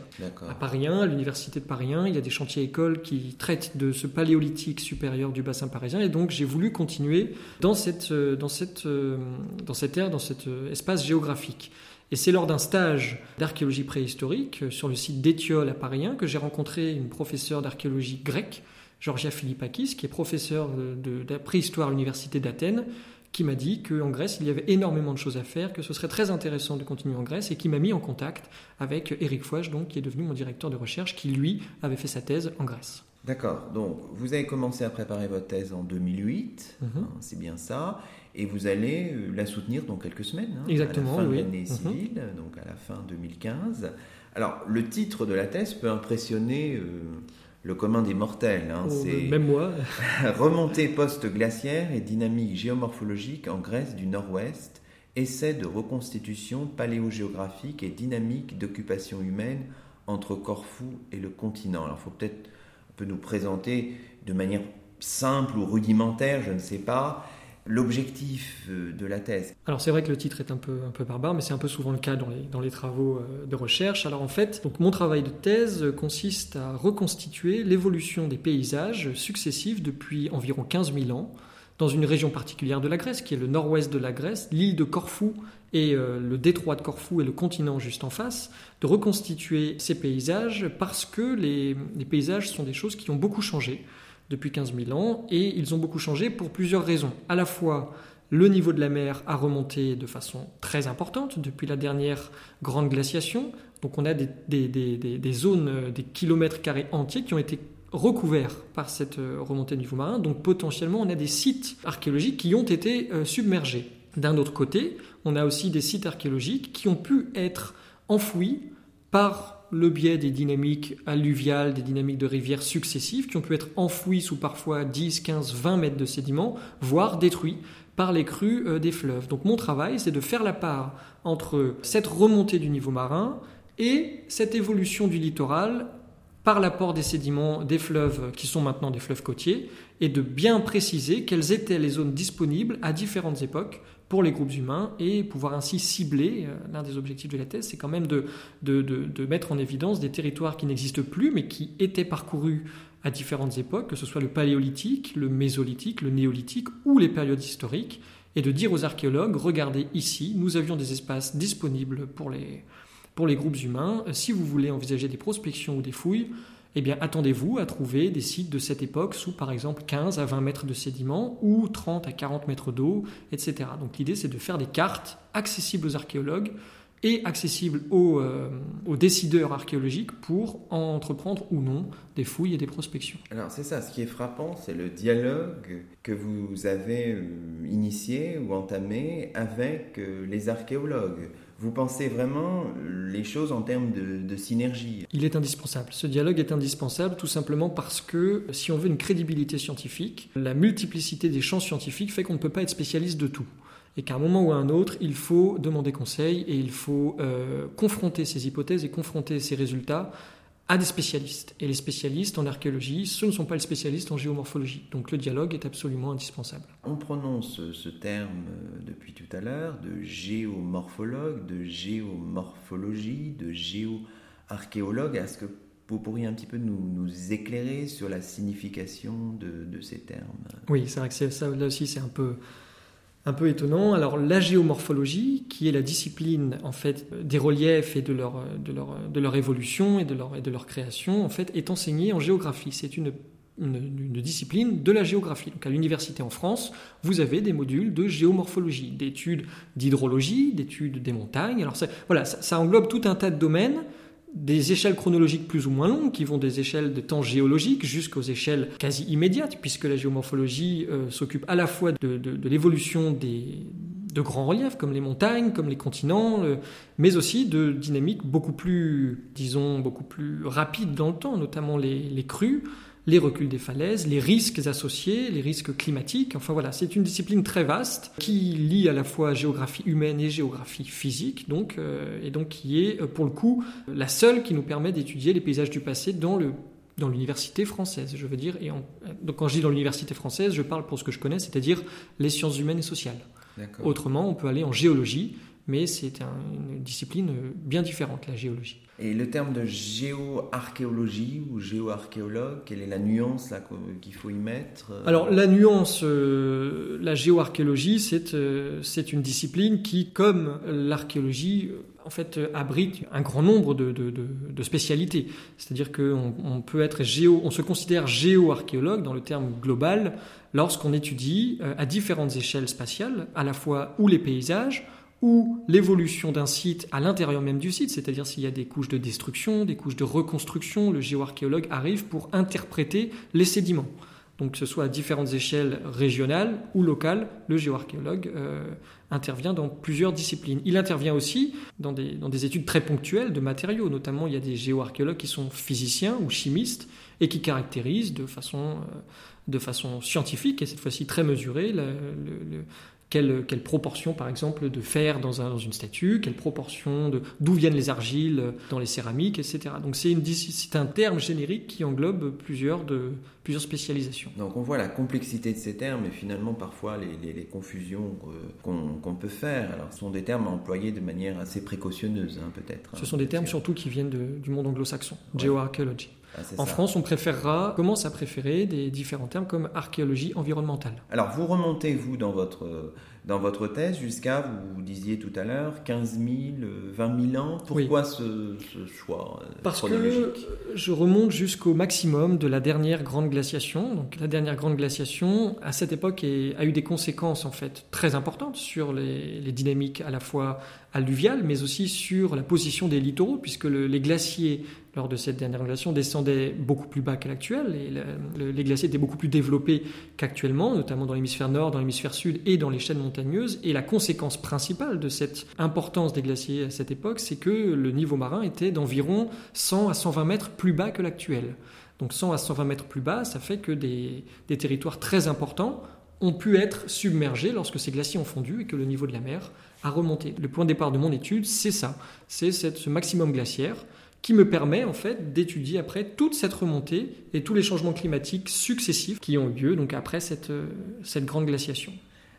À Paris 1, à l'université de Paris 1, il y a des chantiers écoles qui traitent de ce paléolithique supérieur du bassin parisien, et donc j'ai voulu continuer dans cette, euh, dans cette, euh, dans cette ère, dans cet euh, espace géographique. Et c'est lors d'un stage d'archéologie préhistorique sur le site d'Étiole à Paris 1 que j'ai rencontré une professeure d'archéologie grecque, Georgia Philippakis, qui est professeure de, de préhistoire à l'université d'Athènes, qui m'a dit qu'en Grèce, il y avait énormément de choses à faire, que ce serait très intéressant de continuer en Grèce, et qui m'a mis en contact avec Eric Fouage, donc, qui est devenu mon directeur de recherche, qui, lui, avait fait sa thèse en Grèce. D'accord. Donc, vous avez commencé à préparer votre thèse en 2008, mhm. hein, c'est bien ça, et vous allez euh, la soutenir dans quelques semaines, hein, Exactement, à la fin de l'année mhm. civile, donc à la fin 2015. Alors, le titre de la thèse peut impressionner... Euh, le commun des mortels. Hein, oh, même moi. remontée post-glaciaire et dynamique géomorphologique en Grèce du Nord-Ouest, essai de reconstitution paléogéographique et dynamique d'occupation humaine entre Corfou et le continent. Alors, il faut peut-être un peu nous présenter de manière simple ou rudimentaire, je ne sais pas, l'objectif euh, de la thèse. Alors c'est vrai que le titre est un peu, un peu barbare, mais c'est un peu souvent le cas dans les, dans les travaux euh, de recherche. Alors en fait, donc mon travail de thèse consiste à reconstituer l'évolution des paysages successifs depuis environ 15 000 ans dans une région particulière de la Grèce, qui est le nord-ouest de la Grèce, l'île de Corfou et euh, le détroit de Corfou et le continent juste en face, de reconstituer ces paysages parce que les, les paysages sont des choses qui ont beaucoup changé depuis 15 000 ans et ils ont beaucoup changé pour plusieurs raisons. À la fois, le niveau de la mer a remonté de façon très importante depuis la dernière grande glaciation. Donc on a des, des, zones, des kilomètres carrés entiers qui ont été recouverts par cette euh, remontée du niveau marin. Donc potentiellement, on a des sites archéologiques qui ont été euh, submergés. D'un autre côté, on a aussi des sites archéologiques qui ont pu être enfouis par le biais des dynamiques alluviales, des dynamiques de rivières successives, qui ont pu être enfouies sous parfois 10, 15, 20 mètres de sédiments, voire détruits par les crues euh, des fleuves. Donc mon travail, c'est de faire la part entre cette remontée du niveau marin et cette évolution du littoral par l'apport des sédiments des fleuves qui sont maintenant des fleuves côtiers et de bien préciser quelles étaient les zones disponibles à différentes époques pour les groupes humains et pouvoir ainsi cibler, euh, l'un des objectifs de la thèse, c'est quand même de, mettre en évidence des territoires qui n'existent plus mais qui étaient parcourus à différentes époques, que ce soit le paléolithique, le mésolithique, le néolithique ou les périodes historiques, et de dire aux archéologues, regardez ici, nous avions des espaces disponibles pour les, pour les groupes humains. Si vous voulez envisager des prospections ou des fouilles, eh bien, attendez-vous à trouver des sites de cette époque sous, par exemple, 15 à 20 mètres de sédiments ou 30 à 40 mètres d'eau, etc. Donc l'idée, c'est de faire des cartes accessibles aux archéologues et accessibles aux, euh, aux, décideurs archéologiques pour entreprendre ou non des fouilles et des prospections. Alors c'est ça, ce qui est frappant, c'est le dialogue que vous avez euh, initié ou entamé avec euh, les archéologues. Vous pensez vraiment les choses en termes de, synergie? Il est indispensable. Ce dialogue est indispensable tout simplement parce que si on veut une crédibilité scientifique, la multiplicité des champs scientifiques fait qu'on ne peut pas être spécialiste de tout et qu'à un moment ou à un autre, il faut demander conseil et il faut euh, confronter ces hypothèses et confronter ces résultats à des spécialistes. Et les spécialistes en archéologie, ce ne sont pas les spécialistes en géomorphologie. Donc le dialogue est absolument indispensable. On prononce ce terme euh, depuis tout à l'heure de géomorphologue, de géomorphologie, de géoarchéologue. Est-ce que vous pourriez un petit peu nous, éclairer sur la signification de, de ces termes? Oui, c'est vrai que ça, là aussi c'est un peu un peu étonnant. Alors la géomorphologie, qui est la discipline en fait des reliefs et de leur, de leur, de leur évolution et de leur, et de leur création, en fait, est enseignée en géographie. C'est une, une, discipline de la géographie. Donc à l'université en France, vous avez des modules de géomorphologie, d'études d'hydrologie, d'études des montagnes. Alors voilà, ça englobe tout un tas de domaines des échelles chronologiques plus ou moins longues, qui vont des échelles de temps géologique jusqu'aux échelles quasi immédiates, puisque la géomorphologie euh, s'occupe à la fois de, l'évolution des, de grands reliefs, comme les montagnes, comme les continents, mais aussi de dynamiques beaucoup plus, disons, beaucoup plus rapides dans le temps, notamment les, les crues, les reculs des falaises, les risques associés, les risques climatiques. Enfin voilà, c'est une discipline très vaste qui lie à la fois géographie humaine et géographie physique, donc, euh, et donc qui est euh, pour le coup la seule qui nous permet d'étudier les paysages du passé dans le dans l'université française, je veux dire. Et donc quand je dis dans l'université française, je parle pour ce que je connais, c'est-à-dire les sciences humaines et sociales. Autrement, on peut aller en géologie, mais c'est une discipline bien différente, la géologie. Et le terme de géoarchéologie ou géoarchéologue, quelle est la nuance qu'il faut y mettre Alors la nuance, euh, la géoarchéologie, c'est euh, c'est une discipline qui, comme l'archéologie, euh, en fait, abrite un grand nombre de, de, de, spécialités. C'est-à-dire qu'on on peut être géo, on se considère géoarchéologue dans le terme global lorsqu'on étudie à différentes échelles spatiales, à la fois où les paysages, ou l'évolution d'un site à l'intérieur même du site, c'est-à-dire s'il y a des couches de destruction, des couches de reconstruction, le géoarchéologue arrive pour interpréter les sédiments. Donc que ce soit à différentes échelles régionales ou locales, le géoarchéologue euh, intervient dans plusieurs disciplines. Il intervient aussi dans des, dans des, études très ponctuelles de matériaux, notamment il y a des géoarchéologues qui sont physiciens ou chimistes et qui caractérisent de façon, euh, de façon scientifique et cette fois-ci très mesurée quelle, proportion, par exemple, de fer dans, un, dans une statue, quelle proportion de d'où viennent les argiles dans les céramiques, etc. Donc c'est, une, c'est un terme générique qui englobe plusieurs, de, plusieurs spécialisations. Donc on voit la complexité de ces termes et finalement parfois les, les, confusions qu'on, peut faire. Alors ce sont des termes employés de manière assez précautionneuse, hein, peut-être. Ce sont des termes surtout qui viennent du monde anglo-saxon, geoarchaeology. Ah, en France, on préférera, commence à préférer des différents termes comme archéologie environnementale. Alors, vous remontez, vous, dans votre, dans votre thèse jusqu'à, vous disiez tout à l'heure, 15 000, 20 000 ans. Pourquoi ce, choix euh, Parce que je remonte jusqu'au maximum de la dernière grande glaciation. Donc la dernière grande glaciation, à cette époque, a eu des conséquences en fait très importantes sur les, les dynamiques à la fois alluviales, mais aussi sur la position des littoraux, puisque les glaciers lors de cette dernière glaciation descendaient beaucoup plus bas qu'à l'actuel. Les glaciers étaient beaucoup plus développés qu'actuellement, notamment dans l'hémisphère nord, dans l'hémisphère sud et dans les chaînes montagneuses. Et la conséquence principale de cette importance des glaciers à cette époque, c'est que le niveau marin était d'environ 100 à 120 mètres plus bas que l'actuel. Donc 100 à 120 mètres plus bas, ça fait que des territoires très importants ont pu être submergés lorsque ces glaciers ont fondu et que le niveau de la mer a remonté. Le point de départ de mon étude, c'est ça, c'est ce maximum glaciaire qui me permet en fait d'étudier après toute cette remontée et tous les changements climatiques successifs qui ont eu lieu donc après cette, euh, cette grande glaciation.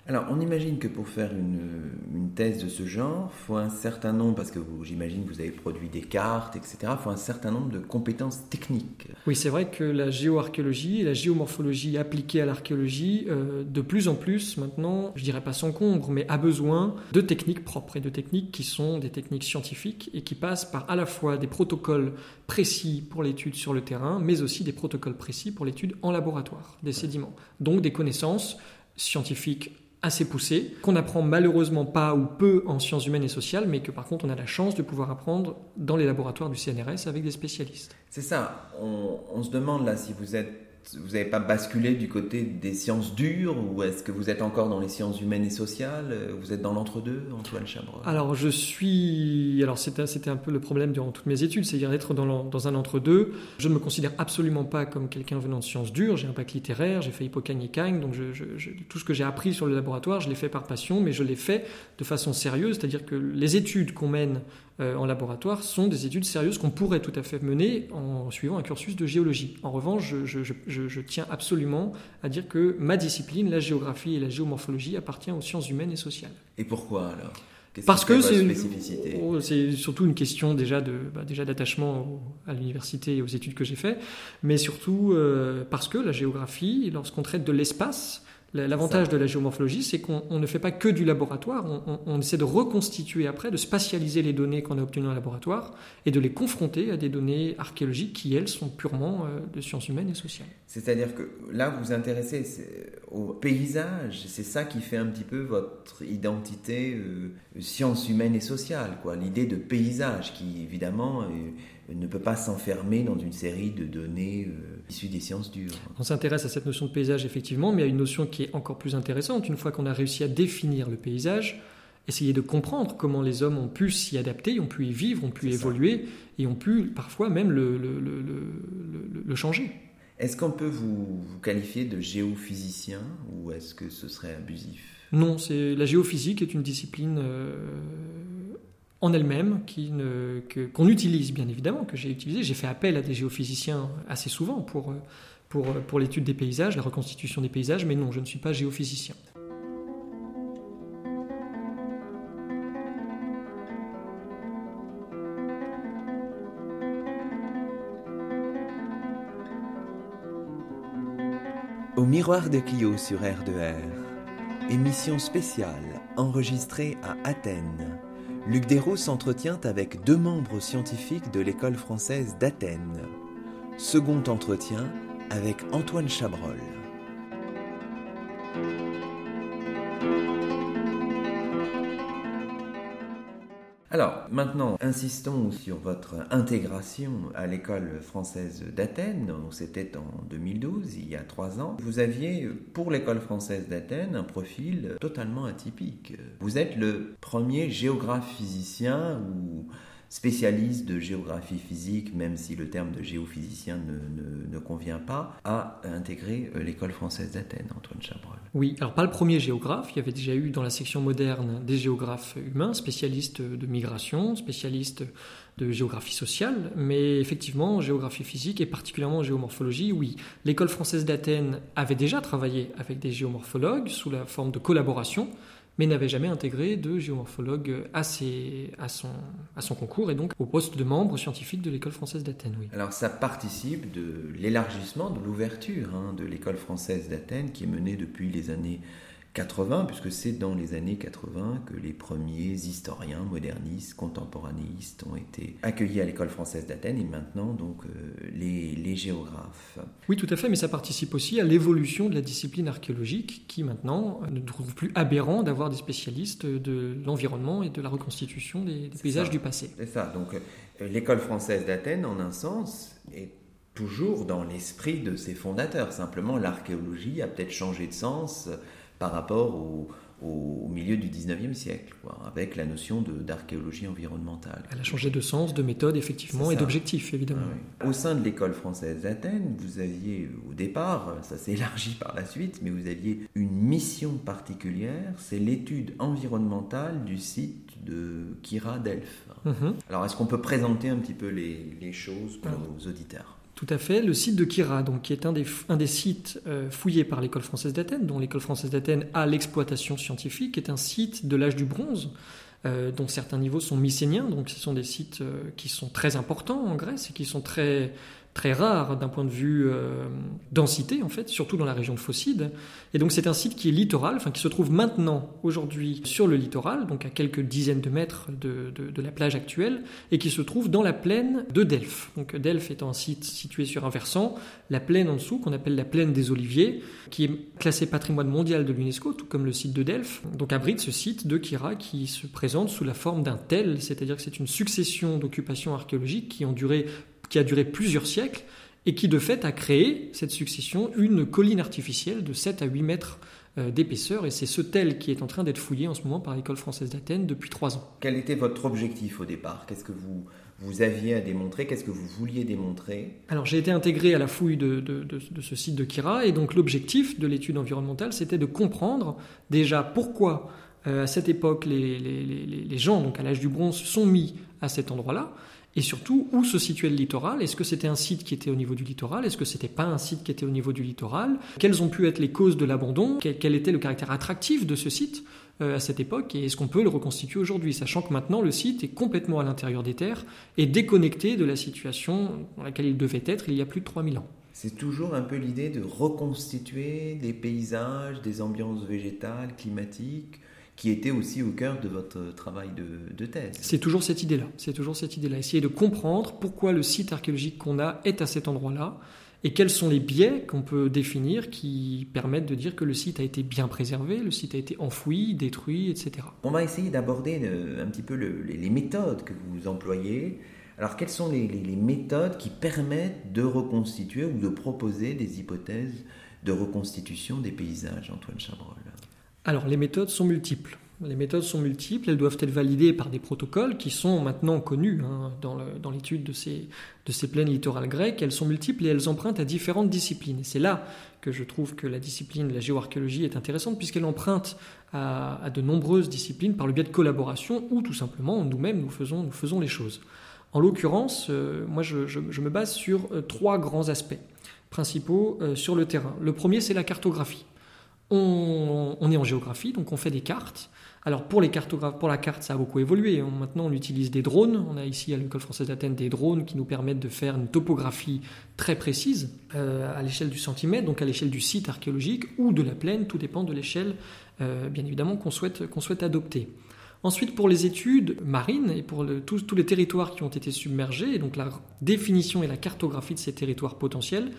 Alors, on imagine que pour faire une, thèse de ce genre, il faut un certain nombre, parce que j'imagine que vous avez produit des cartes, etc., il faut un certain nombre de compétences techniques. Oui, c'est vrai que la géoarchéologie et la géomorphologie appliquée à l'archéologie, euh, de plus en plus maintenant, je dirais pas s'encombre, mais a besoin de techniques propres et de techniques qui sont des techniques scientifiques et qui passent par à la fois des protocoles précis pour l'étude sur le terrain, mais aussi des protocoles précis pour l'étude en laboratoire des sédiments. Donc des connaissances scientifiques assez poussé, qu'on n'apprend malheureusement pas ou peu en sciences humaines et sociales, mais que par contre on a la chance de pouvoir apprendre dans les laboratoires du CNRS avec des spécialistes. C'est ça, on se demande là si vous êtes vous n'avez pas basculé du côté des sciences dures ou est-ce que vous êtes encore dans les sciences humaines et sociales Vous êtes dans l'entre-deux, Antoine Chabrol? Alors je suis. Alors c'était un peu le problème durant toutes mes études, c'est-à-dire d'être dans, un entre-deux. Je ne me considère absolument pas comme quelqu'un venant de sciences dures. J'ai un bac littéraire, j'ai fait Hippocagne et Cagne, donc tout ce que j'ai appris sur le laboratoire, je l'ai fait par passion, mais je l'ai fait de façon sérieuse, c'est-à-dire que les études qu'on mène euh, en laboratoire sont des études sérieuses qu'on pourrait tout à fait mener en suivant un cursus de géologie. En revanche, je, tiens absolument à dire que ma discipline, la géographie et la géomorphologie, appartient aux sciences humaines et sociales. Et pourquoi alors? Parce que oh, c'est surtout une question déjà de bah, déjà d'attachement à l'université et aux études que j'ai fait, mais surtout euh, parce que la géographie, lorsqu'on traite de l'espace, L'avantage de la géomorphologie, c'est qu'on ne fait pas que du laboratoire, on, essaie de reconstituer après, de spatialiser les données qu'on a obtenues en laboratoire et de les confronter à des données archéologiques qui, elles, sont purement euh, de sciences humaines et sociales. C'est-à-dire que là, vous vous intéressez au paysage, c'est ça qui fait un petit peu votre identité euh, sciences humaines et sociales. L'idée de paysage qui, évidemment, ne peut pas s'enfermer dans une série de données euh, issues des sciences dures. On s'intéresse à cette notion de paysage effectivement, mais a une notion qui est encore plus intéressante. Une fois qu'on a réussi à définir le paysage, essayer de comprendre comment les hommes ont pu s'y adapter, ont pu y vivre, ont pu évoluer et ont pu parfois même le, le, le, le changer. Est-ce qu'on peut vous, qualifier de géophysicien ou est-ce que ce serait abusif? Non, c'est la géophysique est une discipline euh, en elle-même, qu'on utilise bien évidemment, que j'ai utilisé. J'ai fait appel à des géophysiciens assez souvent pour, pour, pour l'étude des paysages, la reconstitution des paysages, mais non, je ne suis pas géophysicien. Au miroir de Clio sur R2R, émission spéciale enregistrée à Athènes Luc Dérault s'entretient avec deux membres scientifiques de l'école française d'Athènes. Second entretien avec Antoine Chabrol. Alors, maintenant, insistons sur votre intégration à l'école française d'Athènes. C'était en 2012, il y a trois ans. Vous aviez, pour l'école française d'Athènes, un profil totalement atypique. Vous êtes le premier géographe physicien ou spécialiste de géographie physique, même si le terme de géophysicien ne, ne, convient pas, à intégrer euh, l'école française d'Athènes, Antoine Chabrol. Oui, alors pas le premier géographe, il y avait déjà eu dans la section moderne des géographes humains, spécialistes de migration, spécialistes de géographie sociale, mais effectivement, géographie physique et particulièrement géomorphologie, oui. L'école française d'Athènes avait déjà travaillé avec des géomorphologues sous la forme de collaboration, mais n'avait jamais intégré de géomorphologue à, son, concours et donc au poste de membre scientifique de l'école française d'Athènes. Alors ça participe de l'élargissement, de l'ouverture hein, de l'école française d'Athènes qui est menée depuis les années 80, puisque c'est dans les années 80 que les premiers historiens modernistes, contemporanéistes ont été accueillis à l'école française d'Athènes et maintenant donc euh, les, les, géographes. Oui, tout à fait, mais ça participe aussi à l'évolution de la discipline archéologique qui maintenant ne trouve plus aberrant d'avoir des spécialistes de l'environnement et de la reconstitution des, paysages du passé. C'est ça, donc euh, l'école française d'Athènes, en un sens, est toujours dans l'esprit de ses fondateurs. Simplement, l'archéologie a peut-être changé de sens par rapport au, milieu du 19e siècle, avec la notion d'archéologie environnementale. Elle a changé de sens, de méthode, effectivement, et d'objectif, évidemment. Ah au sein de l'école française d'Athènes, vous aviez au départ, ça s'est élargi par la suite, mais vous aviez une mission particulière, c'est l'étude environnementale du site de Kira Delphes. Mhm. Alors, est-ce qu'on peut présenter un petit peu les, choses pour nos auditeurs? Tout à fait. Le site de Kira, donc, qui est un des, sites euh, fouillés par l'École française d'Athènes, dont l'École française d'Athènes a l'exploitation scientifique, est un site de l'âge du bronze, euh, dont certains niveaux sont mycéniens. Donc, ce sont des sites euh, qui sont très importants en Grèce et qui sont très très rare d'un point de vue euh, densité, en fait, surtout dans la région de Phocide. Et donc c'est un site qui est littoral, enfin qui se trouve maintenant, aujourd'hui, sur le littoral, donc à quelques dizaines de mètres de, de, la plage actuelle, et qui se trouve dans la plaine de Delphes. Donc Delphes étant un site situé sur un versant, la plaine en dessous, qu'on appelle la plaine des Oliviers, qui est classée patrimoine mondial de l'UNESCO, tout comme le site de Delphes, donc abrite ce site de Kira qui se présente sous la forme d'un tel, c'est-à-dire que c'est une succession d'occupations archéologiques qui ont duré qui a duré plusieurs siècles et qui de fait a créé, cette succession, une colline artificielle de 7 à 8 mètres euh, d'épaisseur. Et c'est ce tel qui est en train d'être fouillé en ce moment par l'école française d'Athènes depuis trois ans. Quel était votre objectif au départ? Qu'est-ce que vous, vous aviez à démontrer? Qu'est-ce que vous vouliez démontrer? Alors j'ai été intégré à la fouille de, de, de, ce site de Kira et donc l'objectif de l'étude environnementale c'était de comprendre déjà pourquoi euh, à cette époque les, les, les, les gens, donc à l'âge du bronze, sont mis à cet endroit-là et surtout, où se situait le littoral? Est-ce que c'était un site qui était au niveau du littoral? Est-ce que c'était pas un site qui était au niveau du littoral? Quelles ont pu être les causes de l'abandon? Quel, était le caractère attractif de ce site euh, à cette époque? Et est-ce qu'on peut le reconstituer aujourd'hui? Sachant que maintenant, le site est complètement à l'intérieur des terres et déconnecté de la situation dans laquelle il devait être il y a plus de 3000 ans. C'est toujours un peu l'idée de reconstituer des paysages, des ambiances végétales, climatiques, qui était aussi au cœur de votre travail de, thèse. C'est toujours cette idée-là. C'est toujours cette idée-là. Essayer de comprendre pourquoi le site archéologique qu'on a est à cet endroit-là et quels sont les biais qu'on peut définir qui permettent de dire que le site a été bien préservé, le site a été enfoui, détruit, etc. On va essayer d'aborder euh, un petit peu les, méthodes que vous employez. Alors, quelles sont les, les, méthodes qui permettent de reconstituer ou de proposer des hypothèses de reconstitution des paysages, Antoine Chabrol? Alors les méthodes sont multiples. Les méthodes sont multiples, elles doivent être validées par des protocoles qui sont maintenant connus hein, dans l'étude de ces, plaines littorales grecques. Elles sont multiples et elles empruntent à différentes disciplines. Et c'est là que je trouve que la discipline de la géoarchéologie est intéressante puisqu'elle emprunte à, de nombreuses disciplines par le biais de collaboration ou tout simplement nous-mêmes nous faisons, nous faisons les choses. En l'occurrence, euh, moi je, me base sur euh, trois grands aspects principaux euh, sur le terrain. Le premier c'est la cartographie on, est en géographie, donc on fait des cartes. Alors pour les cartographes, pour la carte, ça a beaucoup évolué. Maintenant, on utilise des drones. On a ici à l'école française d'Athènes des drones qui nous permettent de faire une topographie très précise euh, à l'échelle du centimètre, donc à l'échelle du site archéologique ou de la plaine. Tout dépend de l'échelle, euh, bien évidemment, qu'on souhaite, qu'on souhaite adopter. Ensuite, pour les études marines et pour tous, les territoires qui ont été submergés, et donc la définition et la cartographie de ces territoires potentiels,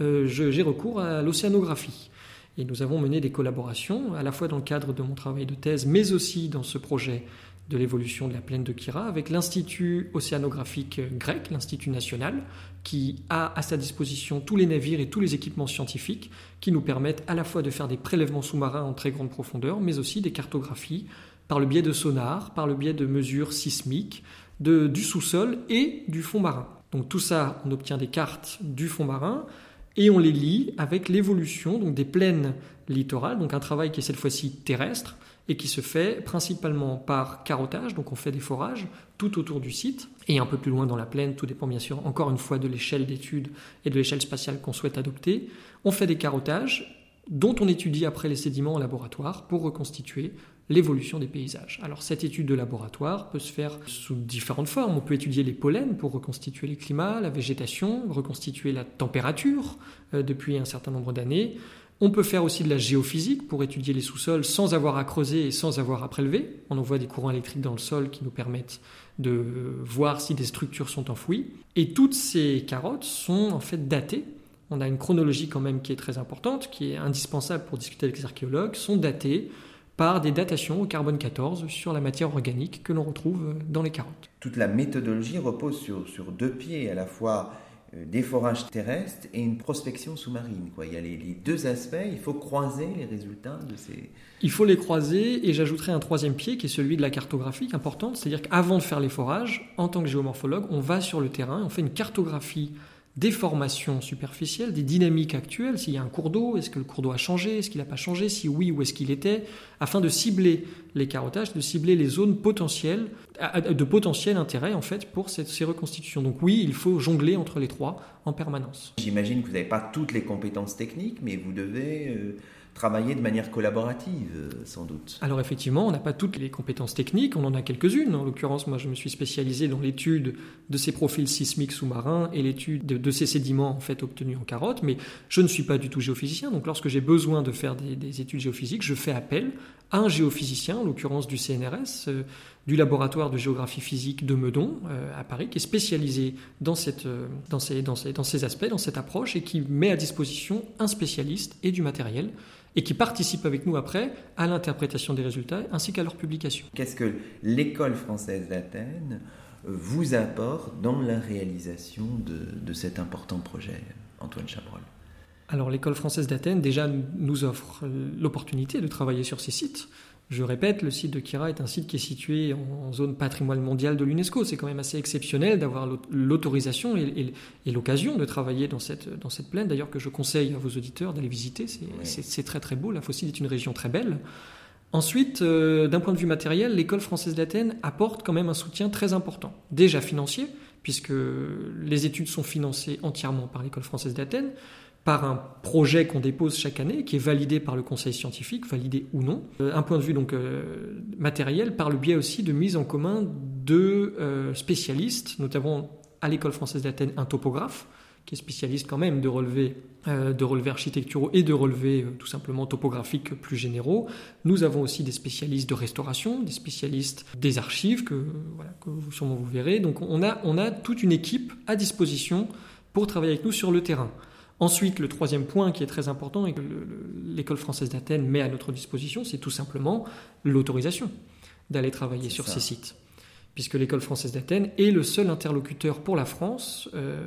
euh, j'ai recours à l'océanographie. Et nous avons mené des collaborations, à la fois dans le cadre de mon travail de thèse, mais aussi dans ce projet de l'évolution de la plaine de Kira, avec l'Institut océanographique grec, l'Institut national, qui a à sa disposition tous les navires et tous les équipements scientifiques qui nous permettent à la fois de faire des prélèvements sous-marins en très grande profondeur, mais aussi des cartographies par le biais de sonars, par le biais de mesures sismiques, du sous-sol et du fond marin. Donc tout ça, on obtient des cartes du fond marin, et on les lie avec l'évolution donc des plaines littorales, donc un travail qui est cette fois-ci terrestre et qui se fait principalement par carottage, donc on fait des forages tout autour du site et un peu plus loin dans la plaine, tout dépend bien sûr encore une fois de l'échelle d'étude et de l'échelle spatiale qu'on souhaite adopter. On fait des carottages dont on étudie après les sédiments en laboratoire pour reconstituer l'évolution des paysages. Alors cette étude de laboratoire peut se faire sous différentes formes. On peut étudier les pollens pour reconstituer les climats, la végétation, reconstituer la température euh, depuis un certain nombre d'années. On peut faire aussi de la géophysique pour étudier les sous-sols sans avoir à creuser et sans avoir à prélever. On envoie des courants électriques dans le sol qui nous permettent de voir si des structures sont enfouies. Et toutes ces carottes sont en fait datées. On a une chronologie quand même qui est très importante, qui est indispensable pour discuter avec les archéologues, sont datées par des datations au carbone 14 sur la matière organique que l'on retrouve dans les carottes. Toute la méthodologie repose sur, sur deux pieds, à la fois euh, des forages terrestres et une prospection sous-marine. Quoi. Il y a les, les, deux aspects, il faut croiser les résultats de ces... Il faut les croiser et j'ajouterai un troisième pied qui est celui de la cartographie importante, c'est-à-dire qu'avant de faire les forages, en tant que géomorphologue, on va sur le terrain, on fait une cartographie des formations superficielles, des dynamiques actuelles, s'il y a un cours d'eau, est-ce que le cours d'eau a changé, est-ce qu'il n'a pas changé, si oui, où est-ce qu'il était, afin de cibler les carottages, de cibler les zones potentielles, de potentiel intérêt en fait pour ces reconstitutions. Donc oui, il faut jongler entre les trois en permanence. J'imagine que vous n'avez pas toutes les compétences techniques, mais vous devez... Euh, travailler de manière collaborative, sans doute. Alors effectivement, on n'a pas toutes les compétences techniques, on en a quelques-unes. En l'occurrence, moi, je me suis spécialisé dans l'étude de ces profils sismiques sous-marins et l'étude de, ces sédiments en fait obtenus en carotte, mais je ne suis pas du tout géophysicien. Donc lorsque j'ai besoin de faire des, études géophysiques, je fais appel à un géophysicien, en l'occurrence du CNRS, euh, du laboratoire de géographie physique de Meudon euh, à Paris, qui est spécialisé dans, cette, dans, ces, dans, ces, dans ces aspects, dans cette approche, et qui met à disposition un spécialiste et du matériel et qui participent avec nous après à l'interprétation des résultats ainsi qu'à leur publication. Qu'est-ce que l'école française d'Athènes vous apporte dans la réalisation de, cet important projet, Antoine Chabrol? Alors l'école française d'Athènes déjà nous offre l'opportunité de travailler sur ces sites. Je répète, le site de Kira est un site qui est situé en zone patrimoine mondial de l'UNESCO. C'est quand même assez exceptionnel d'avoir l'autorisation et, l'occasion de travailler dans cette, dans cette plaine. D'ailleurs, que je conseille à vos auditeurs d'aller visiter. C'est très très beau. La Fossile est une région très belle. Ensuite, euh, d'un point de vue matériel, l'école française d'Athènes apporte quand même un soutien très important. Déjà financier, puisque les études sont financées entièrement par l'école française d'Athènes par un projet qu'on dépose chaque année, qui est validé par le conseil scientifique, validé ou non. Euh, un point de vue donc euh, matériel, par le biais aussi de mise en commun de euh, spécialistes, notamment à l'école française d'Athènes, un topographe, qui est spécialiste quand même de relevés, de relevés architecturaux et de relevés tout simplement topographiques plus généraux. Nous avons aussi des spécialistes de restauration, des spécialistes des archives, que, que vous, sûrement vous verrez. Donc on a, on a toute une équipe à disposition pour travailler avec nous sur le terrain. Ensuite, le troisième point qui est très important et que l'école française d'Athènes met à notre disposition, c'est tout simplement l'autorisation d'aller travailler sur ces sites. Puisque l'école française d'Athènes est le seul interlocuteur pour la France euh,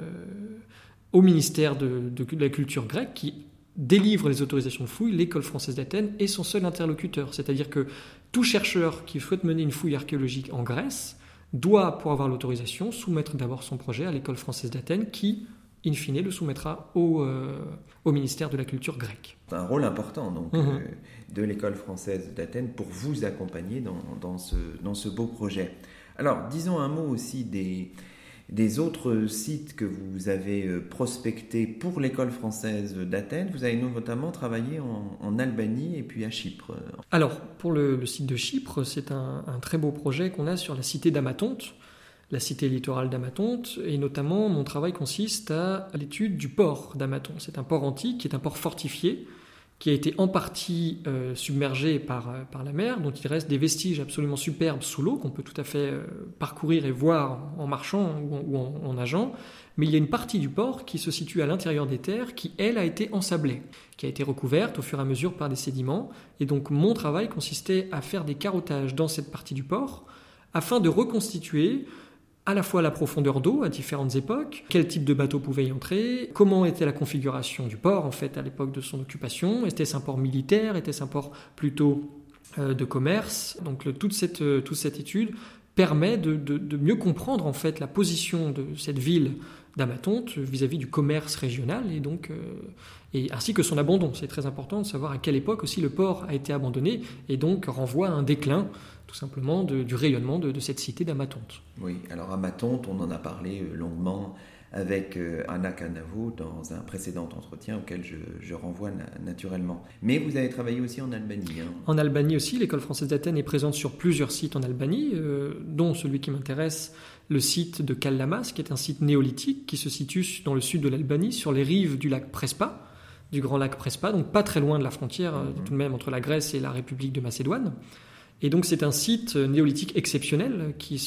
au ministère de, la culture grecque qui délivre les autorisations de fouille, l'école française d'Athènes est son seul interlocuteur. C'est-à-dire que tout chercheur qui souhaite mener une fouille archéologique en Grèce doit, pour avoir l'autorisation, soumettre d'abord son projet à l'école française d'Athènes qui in fine, le soumettra au, euh, au ministère de la Culture grecque. C'est un rôle important donc, mhm. euh, de l'école française d'Athènes pour vous accompagner dans, dans, ce, dans ce beau projet. Alors, disons un mot aussi des, des autres sites que vous avez euh, prospectés pour l'école française d'Athènes. Vous avez notamment travaillé en, en, Albanie et puis à Chypre. Alors, pour le, le site de Chypre, c'est un, un, très beau projet qu'on a sur la cité d'Amatonte la cité littorale d'Amatonte, et notamment mon travail consiste à l'étude du port d'Amatonte. C'est un port antique qui est un port fortifié, qui a été en partie euh, submergé par, euh, par la mer, dont il reste des vestiges absolument superbes sous l'eau, qu'on peut tout à fait euh, parcourir et voir en marchant ou, en, en, nageant. Mais il y a une partie du port qui se situe à l'intérieur des terres, qui, elle, a été ensablée, qui a été recouverte au fur et à mesure par des sédiments. Et donc mon travail consistait à faire des carottages dans cette partie du port, afin de reconstituer à la fois la profondeur d'eau à différentes époques, quel type de bateau pouvait y entrer, comment était la configuration du port en fait à l'époque de son occupation, était-ce un port militaire, était-ce un port plutôt euh, de commerce? Donc toute, cette, euh, toute cette étude permet de, mieux comprendre en fait la position de cette ville d'Amatonte vis-à-vis du commerce régional et donc euh, et ainsi que son abandon. C'est très important de savoir à quelle époque aussi le port a été abandonné et donc renvoie à un déclin tout simplement du rayonnement de, cette cité d'Amatonte. Oui, alors Amatonte, on en a parlé euh, longuement avec euh, Anna Canavo dans un précédent entretien auquel je, renvoie naturellement. Mais vous avez travaillé aussi en Albanie. Hein. En Albanie aussi, l'école française d'Athènes est présente sur plusieurs sites en Albanie, euh, dont celui qui m'intéresse, le site de Kallamas, qui est un site néolithique qui se situe dans le sud de l'Albanie, sur les rives du lac Prespa du Grand Lac Prespa, donc pas très loin de la frontière mhm. tout de même entre la Grèce et la République de Macédoine. Et donc c'est un site néolithique exceptionnel qui,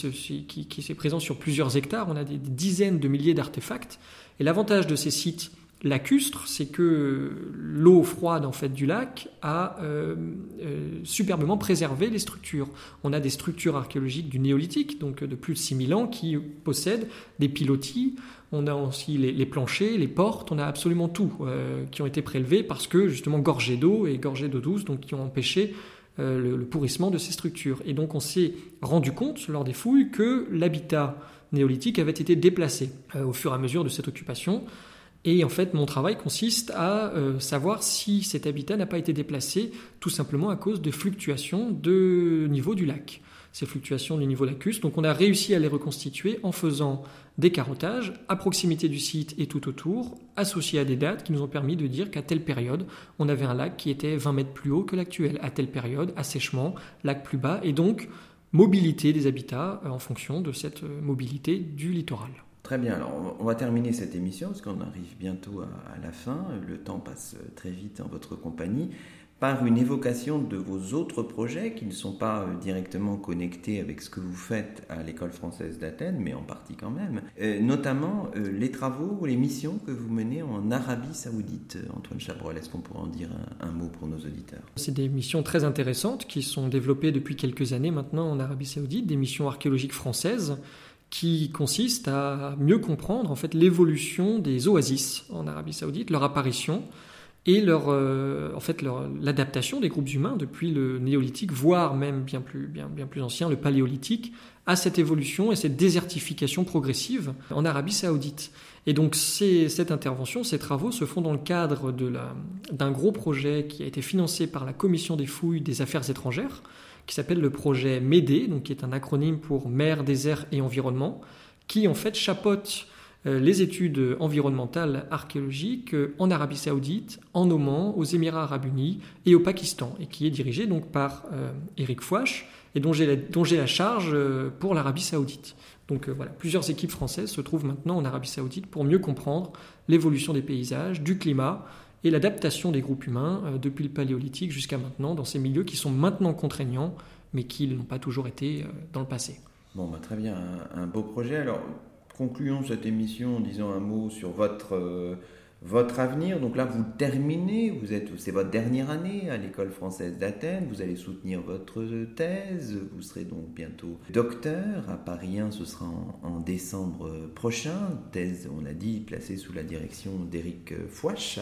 qui, qui, est présent sur plusieurs hectares. On a des dizaines de milliers d'artefacts. Et l'avantage de ces sites lacustres, c'est que l'eau froide en fait du lac a euh, euh, superbement préservé les structures. On a des structures archéologiques du néolithique, donc de plus de 6000 ans, qui possèdent des pilotis. On a aussi les, planchers, les portes, on a absolument tout euh, qui ont été prélevés parce que justement gorgés d'eau et gorgés d'eau douce, donc qui ont empêché le, le, pourrissement de ces structures. Et donc on s'est rendu compte lors des fouilles que l'habitat néolithique avait été déplacé au fur et à mesure de cette occupation. Et en fait, mon travail consiste à euh, savoir si cet habitat n'a pas été déplacé tout simplement à cause de fluctuations de niveau du lac. Ces fluctuations du niveau lacus. Donc on a réussi à les reconstituer en faisant des carottages à proximité du site et tout autour, associés à des dates qui nous ont permis de dire qu'à telle période, on avait un lac qui était 20 mètres plus haut que l'actuel. À telle période, assèchement, lac plus bas. Et donc, mobilité des habitats euh, en fonction de cette euh, mobilité du littoral. Très bien, alors on va terminer cette émission parce qu'on arrive bientôt à, la fin. Le temps passe très vite en votre compagnie par une évocation de vos autres projets qui ne sont pas euh, directement connectés avec ce que vous faites à l'école française d'Athènes, mais en partie quand même, euh, notamment euh, les travaux ou les missions que vous menez en Arabie saoudite. Antoine Chabrol, est-ce qu'on pourrait en dire un, un, mot pour nos auditeurs? C'est des missions très intéressantes qui sont développées depuis quelques années maintenant en Arabie saoudite, des missions archéologiques françaises qui consiste à mieux comprendre en fait l'évolution des oasis en Arabie Saoudite, leur apparition et leur, euh, en fait l'adaptation des groupes humains depuis le néolithique, voire même bien plus, bien, bien plus ancien, le paléolithique, à cette évolution et cette désertification progressive en Arabie Saoudite. Et donc cette intervention, ces travaux se font dans le cadre d'un gros projet qui a été financé par la Commission des fouilles des affaires étrangères, qui s'appelle le projet MEDE, donc qui est un acronyme pour mer, désert et environnement, qui en fait chapeaute euh, les études environnementales archéologiques euh, en Arabie Saoudite, en Oman, aux Émirats Arabes Unis et au Pakistan, et qui est dirigé donc par Eric euh, Fouache, et dont j'ai la, charge pour l'Arabie Saoudite. Donc voilà, plusieurs équipes françaises se trouvent maintenant en Arabie Saoudite pour mieux comprendre l'évolution des paysages, du climat, et l'adaptation des groupes humains euh, depuis le paléolithique jusqu'à maintenant dans ces milieux qui sont maintenant contraignants, mais qui n'ont pas toujours été euh, dans le passé. Bon, bah, très bien, un, beau projet. Alors, concluons cette émission en disant un mot sur votre, euh, votre avenir. Donc là, vous terminez, vous êtes, c'est votre dernière année à l'école française d'Athènes, vous allez soutenir votre thèse, vous serez donc bientôt docteur. À Paris 1, ce sera en, décembre prochain. Thèse, on l'a dit, placée sous la direction d'Éric Fouache.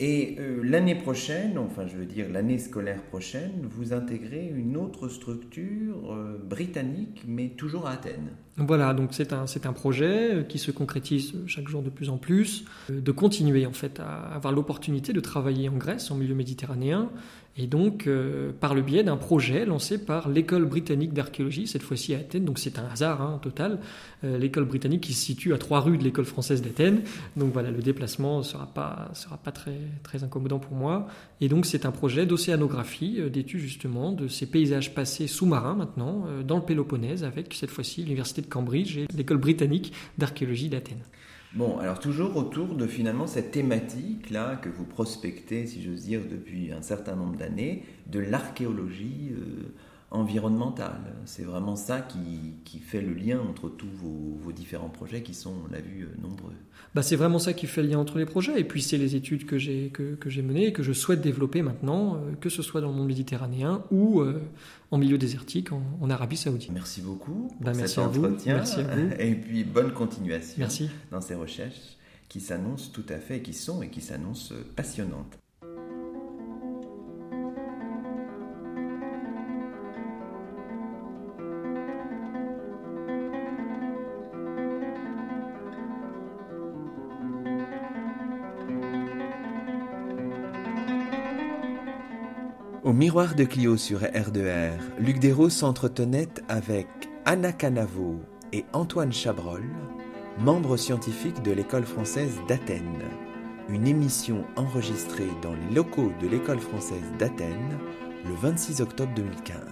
Et euh, l'année prochaine, enfin je veux dire l'année scolaire prochaine, vous intégrez une autre structure euh, britannique, mais toujours à Athènes. Voilà, donc c'est un, c'est projet euh, qui se concrétise chaque jour de plus en plus, de continuer en fait à avoir l'opportunité de travailler en Grèce, en milieu méditerranéen, et donc euh, par le biais d'un projet lancé par l'école britannique d'archéologie, cette fois-ci à Athènes, donc c'est un hasard hein, total, euh, l'école britannique qui se situe à trois rues de l'école française d'Athènes, donc voilà, le déplacement ne sera pas, très, très incommodant pour moi, et donc c'est un projet d'océanographie, euh, d'étude justement de ces paysages passés sous-marins maintenant, dans le Péloponnèse, avec cette fois-ci l'université de Cambridge et l'école britannique d'archéologie d'Athènes. Bon, alors toujours autour de finalement cette thématique-là que vous prospectez, si j'ose dire, depuis un certain nombre d'années, de l'archéologie euh, environnementale. C'est vraiment ça qui, qui, fait le lien entre tous vos, vos différents projets qui sont, on l'a vu, euh, nombreux. Bah, c'est vraiment ça qui fait le lien entre les projets. Et puis c'est les études que j'ai que, que menées et que je souhaite développer maintenant, euh, que ce soit dans le monde méditerranéen ou en milieu désertique en, Arabie Saoudite. Merci beaucoup pour merci cet entretien. Merci à vous. Et puis bonne continuation merci. dans ces recherches qui s'annoncent tout à fait, qui sont et qui s'annoncent passionnantes. Au miroir de Clio sur R2R, Luc Dérault s'entretenait avec Anna Canavo et Antoine Chabrol, membres scientifiques de l'école française d'Athènes. Une émission enregistrée dans les locaux de l'école française d'Athènes le 26 octobre 2015.